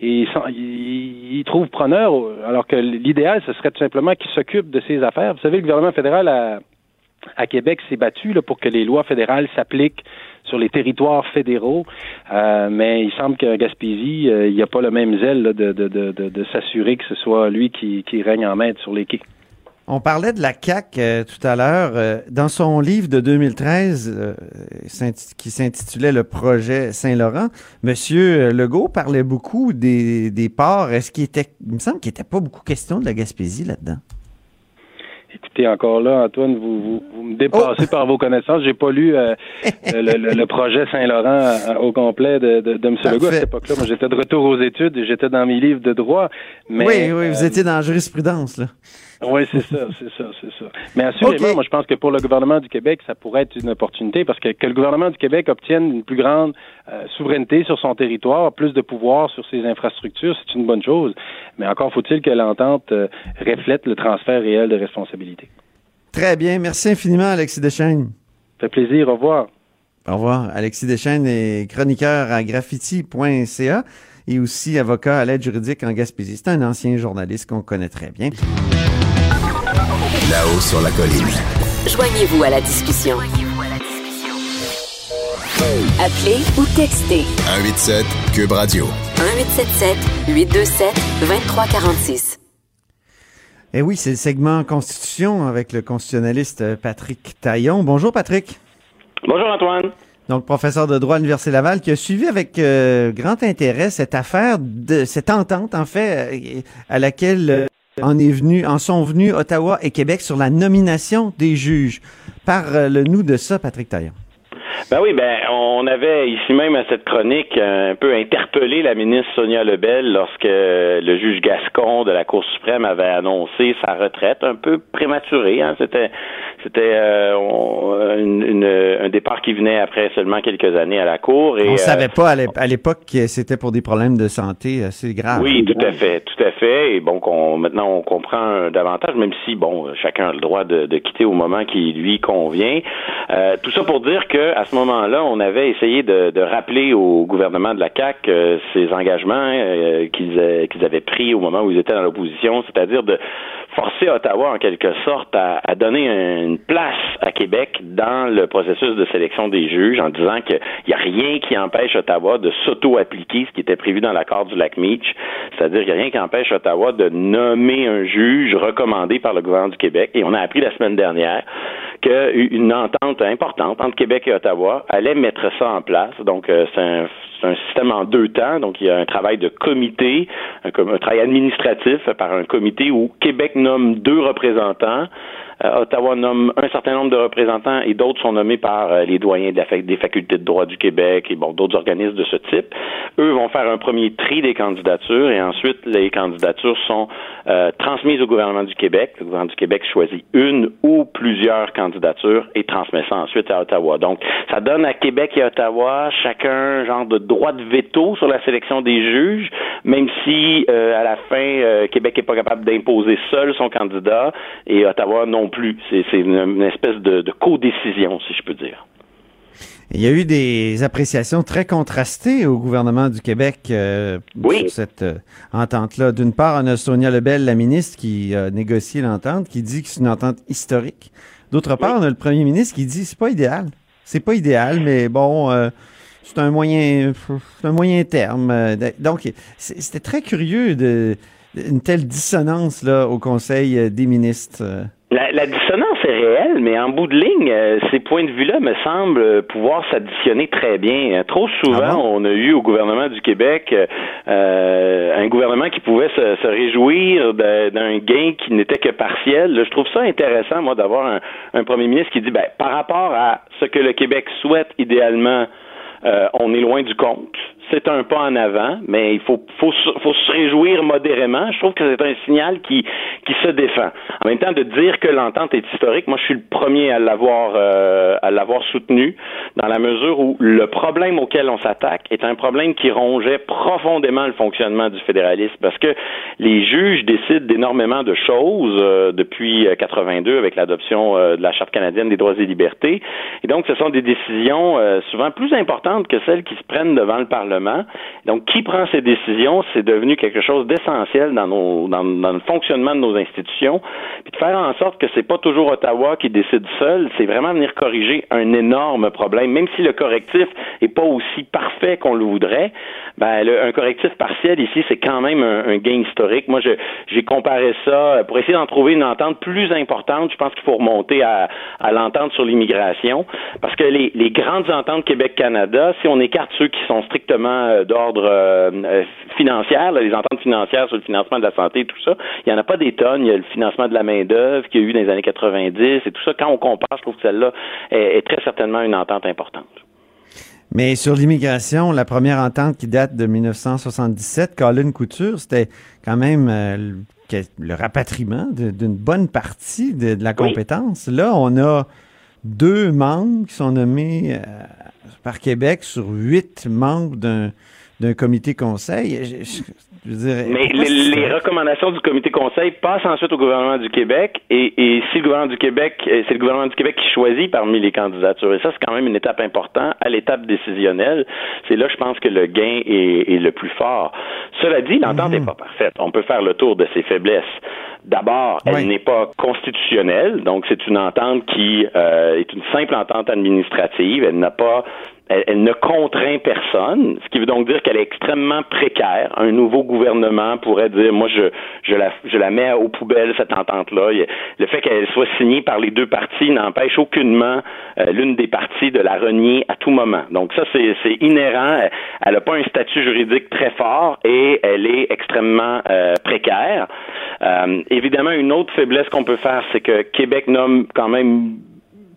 et il, s'en- il- il trouve preneur, alors que l'idéal, ce serait tout simplement qu'il s'occupe de ses affaires. Vous savez, le gouvernement fédéral a, à Québec s'est battu là, pour que les lois fédérales s'appliquent sur les territoires fédéraux, Euh, mais il semble qu'à Gaspésie, euh, il n'y a pas le même zèle là, de, de, de, de, s'assurer que ce soit lui qui, qui règne en maître sur les. On parlait de la CAQ euh, tout à l'heure. Euh, dans son livre de 2013 euh, qui s'intitulait Le projet Saint-Laurent, Monsieur Legault parlait beaucoup des, des ports. Est-ce qu'il était, il me semble qu'il n'était pas beaucoup question de la Gaspésie là-dedans. Écoutez, encore là, Antoine, vous, vous, vous me dépassez par vos connaissances. J'ai pas lu euh, le, le- le projet Saint-Laurent euh, au complet de, de, de M. Legault à cette époque-là. Moi, j'étais de retour aux études et j'étais dans mes livres de droit. Mais, oui, oui, vous euh, étiez dans la jurisprudence, là. Oui, c'est ça, c'est ça, c'est ça. Mais assurément, moi, je pense que pour le gouvernement du Québec, ça pourrait être une opportunité parce que que le gouvernement du Québec obtienne une plus grande euh, souveraineté sur son territoire, plus de pouvoir sur ses infrastructures, c'est une bonne chose. Mais encore faut-il que l'entente euh, reflète le transfert réel de responsabilité. Très bien. Merci infiniment, Alexis Deschênes. Ça fait plaisir. Au revoir. Au revoir. Alexis Deschênes est chroniqueur à graffiti.ca et aussi avocat à l'aide juridique en Gaspésie. C'est un ancien journaliste qu'on connaît très bien. Là-haut sur la colline. Joignez-vous à la discussion. Appelez ou textez 187 Cube Radio. 1877 827 2346. Eh oui, c'est le segment Constitution avec le constitutionnaliste euh, Patrick Taillon. Bonjour Patrick. Bonjour Antoine. Donc professeur de droit à l'Université Laval qui a suivi avec euh, grand intérêt cette affaire de cette entente en fait euh, à laquelle euh, en est venu en sont venus Ottawa et Québec sur la nomination des juges. Parle nous de ça Patrick Taillon. Ben oui, ben on avait ici même à cette chronique un peu interpellé la ministre Sonia Lebel lorsque le juge Gascon de la Cour suprême avait annoncé sa retraite un peu prématurée. Hein. C'était c'était euh, on- une- une- un départ qui venait après seulement quelques années à la Cour. Et, On euh, savait pas à l'ép- à l'époque que c'était pour des problèmes de santé assez graves. Oui, tout à fait, tout à fait. Et bon, qu'on, maintenant on comprend euh, davantage, même si bon, euh, chacun a le droit de, de quitter au moment qui lui convient. Euh, tout ça pour dire que à ce moment-là, on avait essayé de, rappeler au gouvernement de la CAC euh, ses engagements qu'ils, euh, qu'ils avaient pris au moment où ils étaient dans l'opposition, c'est-à-dire de forcer Ottawa en quelque sorte à, à donner une place à Québec dans le processus de sélection des juges en disant qu'il n'y a rien qui empêche Ottawa de s'auto-appliquer ce qui était prévu dans l'accord du lac Meach, c'est-à-dire qu'il n'y a rien qui empêche Ottawa de nommer un juge recommandé par le gouvernement du Québec. Et on a appris la semaine dernière qu'une entente importante entre Québec et Ottawa allait mettre ça en place. Donc, euh, c'est un, système en deux temps. Donc, il y a un travail de comité, un, com- un travail administratif par un comité où Québec nomme deux représentants. Euh, Ottawa nomme un certain nombre de représentants et d'autres sont nommés par euh, les doyens des facultés de droit du Québec et bon d'autres organismes de ce type. Eux vont faire un premier tri des candidatures et ensuite les candidatures sont euh, transmises au gouvernement du Québec. Le gouvernement du Québec choisit une ou plusieurs candidatures et transmet ça ensuite à Ottawa. Donc ça donne à Québec et Ottawa chacun un genre de droit de veto sur la sélection des juges, même si euh, à la fin euh, Québec n'est pas capable d'imposer seul son candidat et Ottawa non plus. C'est une, espèce de, de co-décision, si je peux dire. Il y a eu des appréciations très contrastées au gouvernement du Québec euh, sur cette euh, entente-là. D'une part, on a Sonia Lebel, la ministre, qui a négocié l'entente, qui dit que c'est une entente historique. D'autre part, on a le premier ministre qui dit c'est pas idéal. C'est pas idéal, mais bon, euh, c'est un moyen, un moyen terme. Donc, c'était très curieux de une telle dissonance là au Conseil des ministres. La, la dissonance est réelle, mais en bout de ligne, euh, ces points de vue-là me semblent pouvoir s'additionner très bien. Euh, Trop souvent, on a eu au gouvernement du Québec euh, euh, un gouvernement qui pouvait se, se réjouir d'un gain qui n'était que partiel. Là, je trouve ça intéressant, moi, d'avoir un, un premier ministre qui dit, ben, par rapport à ce que le Québec souhaite idéalement, euh, on est loin du compte. C'est un pas en avant, mais il faut, faut, se- faut se réjouir modérément. Je trouve que c'est un signal qui, qui se défend. En même temps, de dire que l'entente est historique, moi, je suis le premier à l'avoir, euh, à l'avoir soutenu, dans la mesure où le problème auquel on s'attaque est un problème qui rongeait profondément le fonctionnement du fédéralisme, parce que les juges décident d'énormément de choses euh, depuis euh, 82 avec l'adoption euh, de la Charte canadienne des droits et libertés, et donc ce sont des décisions euh, souvent plus importantes que celles qui se prennent devant le Parlement. Donc, qui prend ces décisions, c'est devenu quelque chose d'essentiel dans, le fonctionnement de nos institutions. Puis de faire en sorte que c'est pas toujours Ottawa qui décide seul, c'est vraiment venir corriger un énorme problème. Même si le correctif est pas aussi parfait qu'on le voudrait, ben, un correctif partiel ici, c'est quand même un, gain historique. Moi, j'ai comparé ça pour essayer d'en trouver une entente plus importante. Je pense qu'il faut remonter à, l'entente sur l'immigration, parce que les grandes ententes Québec-Canada, si on écarte ceux qui sont strictement euh, d'ordre euh, euh, financier, là, les ententes financières sur le financement de la santé et tout ça, il n'y en a pas des tonnes. Il y a le financement de la main-d'œuvre qu'il y a eu dans les années 90 et tout ça. Quand on compare, je trouve que celle-là est, est très certainement une entente importante. Mais sur l'immigration, la première entente qui date de 1977, Colin Couture, c'était quand même euh, le, rapatriement d'une bonne partie de, de la compétence. Là, on a deux membres qui sont nommés euh, par Québec sur huit membres d'un d'un comité conseil. Je, je- je veux dire, Mais les, les recommandations du comité conseil passent ensuite au gouvernement du Québec et, et si le gouvernement du Québec, euh, c'est le gouvernement du Québec qui choisit parmi les candidatures. Et ça, c'est quand même une étape importante à l'étape décisionnelle. C'est là, je pense que le gain est, est le plus fort. Cela dit, l'entente n'est pas parfaite. On peut faire le tour de ses faiblesses. D'abord, elle n'est pas constitutionnelle, donc c'est une entente qui euh, est une simple entente administrative. Elle n'a pas elle, ne contraint personne, ce qui veut donc dire qu'elle est extrêmement précaire. Un nouveau gouvernement pourrait dire, moi, je, je, la, je la mets aux poubelles, cette entente-là. Le fait qu'elle soit signée par les deux parties n'empêche aucunement euh, l'une des parties de la renier à tout moment. Donc ça, c'est c'est inhérent. Elle n'a pas un statut juridique très fort et elle est extrêmement euh, précaire. Euh, évidemment, une autre faiblesse qu'on peut faire, c'est que Québec nomme quand même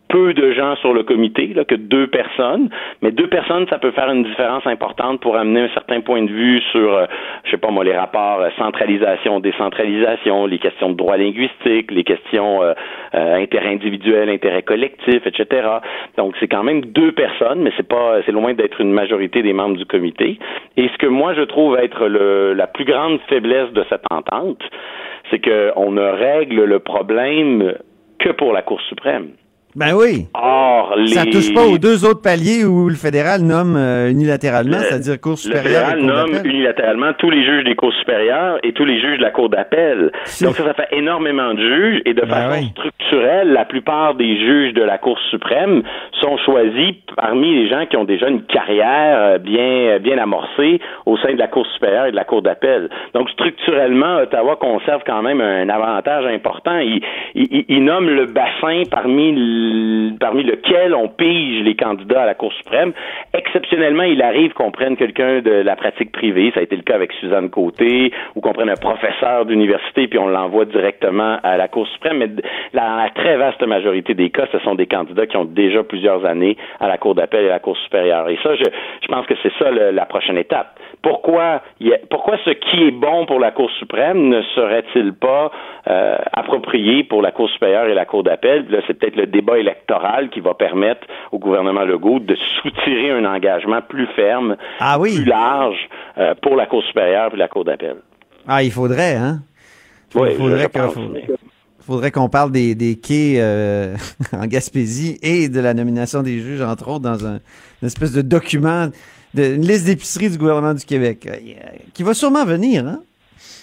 peu de gens sur le comité, là, que deux personnes, mais deux personnes, ça peut faire une différence importante pour amener un certain point de vue sur, euh, je sais pas moi, les rapports euh, centralisation, décentralisation, les questions de droit linguistique, les questions euh, euh, intérêt individuel, intérêt collectif, etc. Donc c'est quand même deux personnes, mais c'est pas, c'est loin d'être une majorité des membres du comité. Et ce que moi je trouve être le, la plus grande faiblesse de cette entente, c'est qu'on ne règle le problème que pour la Cour suprême. Ben oui. Or, les... Ça touche pas aux deux autres paliers où le fédéral nomme euh, unilatéralement, Le- c'est-à-dire Cour Le supérieure fédéral et Cour nomme unilatéralement tous les juges des cours supérieures et tous les juges de la Cour d'appel. Donc ça, ça fait énormément de juges et de Ben façon structurelle, la plupart des juges de la Cour suprême sont choisis parmi les gens qui ont déjà une carrière euh, bien bien amorcée au sein de la Cour supérieure et de la Cour d'appel. Donc structurellement, Ottawa conserve quand même un avantage important. Il, il, il- nomme le bassin parmi le- parmi lequel on pige les candidats à la Cour suprême. Exceptionnellement, il arrive qu'on prenne quelqu'un de la pratique privée. Ça a été le cas avec Suzanne Côté, ou qu'on prenne un professeur d'université puis on l'envoie directement à la Cour suprême. Mais la, la très vaste majorité des cas, ce sont des candidats qui ont déjà plusieurs années à la Cour d'appel et à la Cour supérieure. Et ça, je, pense que c'est ça la prochaine étape. Pourquoi, ce qui est bon pour la Cour suprême ne serait-il pas euh, approprié pour la Cour supérieure et la Cour d'appel? Là, c'est peut-être le débat électoral qui va permettre au gouvernement Legault de soutirer un engagement plus ferme, Ah oui. plus large euh, pour la Cour supérieure et la Cour d'appel. Ah, il faudrait, hein? Oui, Il faudrait pense. faut- faudrait qu'on parle des, des quais euh, en Gaspésie et de la nomination des juges, entre autres, dans un, une espèce de document, de, une liste d'épicerie du gouvernement du Québec, euh, qui va sûrement venir, hein?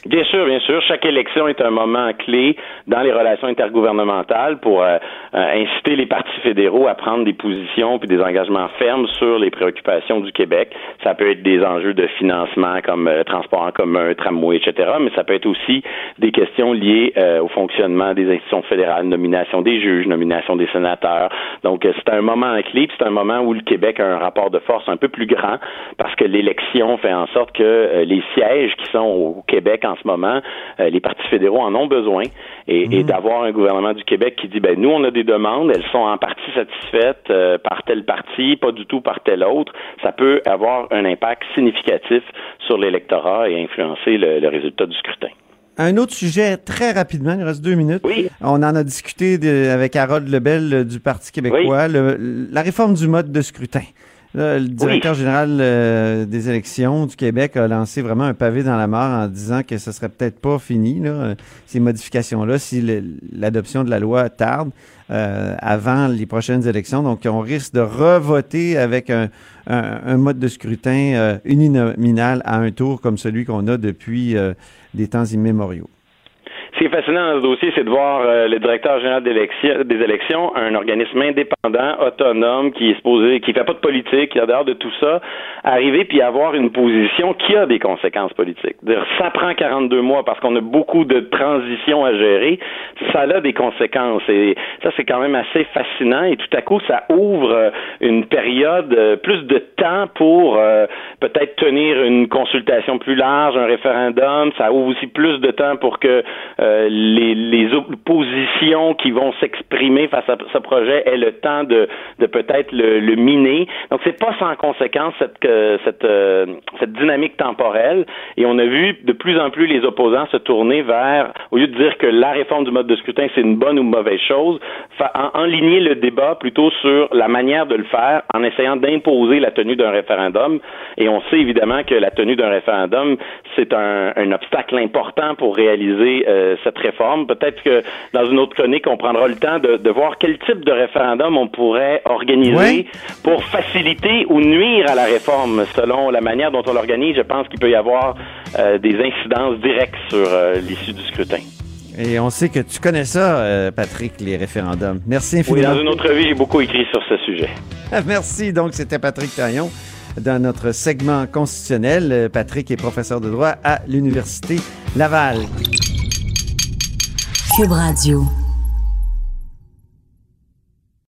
Bien sûr, bien sûr. Chaque élection est un moment clé dans les relations intergouvernementales pour euh, euh, inciter les partis fédéraux à prendre des positions puis des engagements fermes sur les préoccupations du Québec. Ça peut être des enjeux de financement comme euh, transport en commun, tramway, etc. Mais ça peut être aussi des questions liées au fonctionnement des institutions fédérales, nomination des juges, nomination des sénateurs. Donc, c'est un moment clé, puis c'est un moment où le Québec a un rapport de force un peu plus grand parce que l'élection fait en sorte que les sièges qui sont au Québec en ce moment, euh, les partis fédéraux en ont besoin et, et d'avoir un gouvernement du Québec qui dit ben nous on a des demandes, elles sont en partie satisfaites euh, par tel parti, pas du tout par tel autre, ça peut avoir un impact significatif sur l'électorat et influencer le, le résultat du scrutin. Un autre sujet, très rapidement, il reste deux minutes. Oui. On en a discuté de- avec Harold Lebel euh, du Parti québécois, le- la réforme du mode de scrutin. Là, le directeur général euh, des élections du Québec a lancé vraiment un pavé dans la mare en disant que ce serait peut-être pas fini, là, euh, ces modifications-là, si l'adoption de la loi tarde euh, avant les prochaines élections. Donc, on risque de revoter avec un, un- un mode de scrutin euh, uninominal à un tour comme celui qu'on a depuis euh, des temps immémoriaux. Ce qui est fascinant dans ce dossier, c'est de voir euh, le directeur général des élections, un organisme indépendant, autonome, qui est supposé, qui fait pas de politique, qui est dehors de tout ça, arriver puis avoir une position qui a des conséquences politiques. Ça prend 42 mois parce qu'on a beaucoup de transitions à gérer, ça a des conséquences. Et ça c'est quand même assez fascinant. Et tout à coup ça ouvre euh, une période, euh, plus de temps pour euh, peut-être tenir une consultation plus large, un référendum, ça ouvre aussi plus de temps pour que euh, les, les oppositions qui vont s'exprimer face à ce projet aient le temps de, de peut-être le, le miner. Donc c'est pas sans conséquence cette cette euh, cette dynamique temporelle et on a vu de plus en plus les opposants se tourner vers au lieu de dire que la réforme du mode de scrutin c'est une bonne ou mauvaise chose, en, enligner le débat plutôt sur la manière de le faire en essayant d'imposer la tenue d'un référendum et on sait évidemment que la tenue d'un référendum c'est un, un obstacle important pour réaliser euh, cette réforme. Peut-être que dans une autre chronique, on prendra le temps de, de voir quel type de référendum on pourrait organiser pour faciliter ou nuire à la réforme selon la manière dont on l'organise. Je pense qu'il peut y avoir euh, des incidences directes sur euh, l'issue du scrutin. Et on sait que tu connais ça, euh, Patrick, les référendums. Merci Oui, infiniment. dans une autre vie, j'ai beaucoup écrit sur ce sujet. Merci. Donc, c'était Patrick Taillon dans notre segment constitutionnel. Patrick est professeur de droit à l'Université Laval. Cube Radio.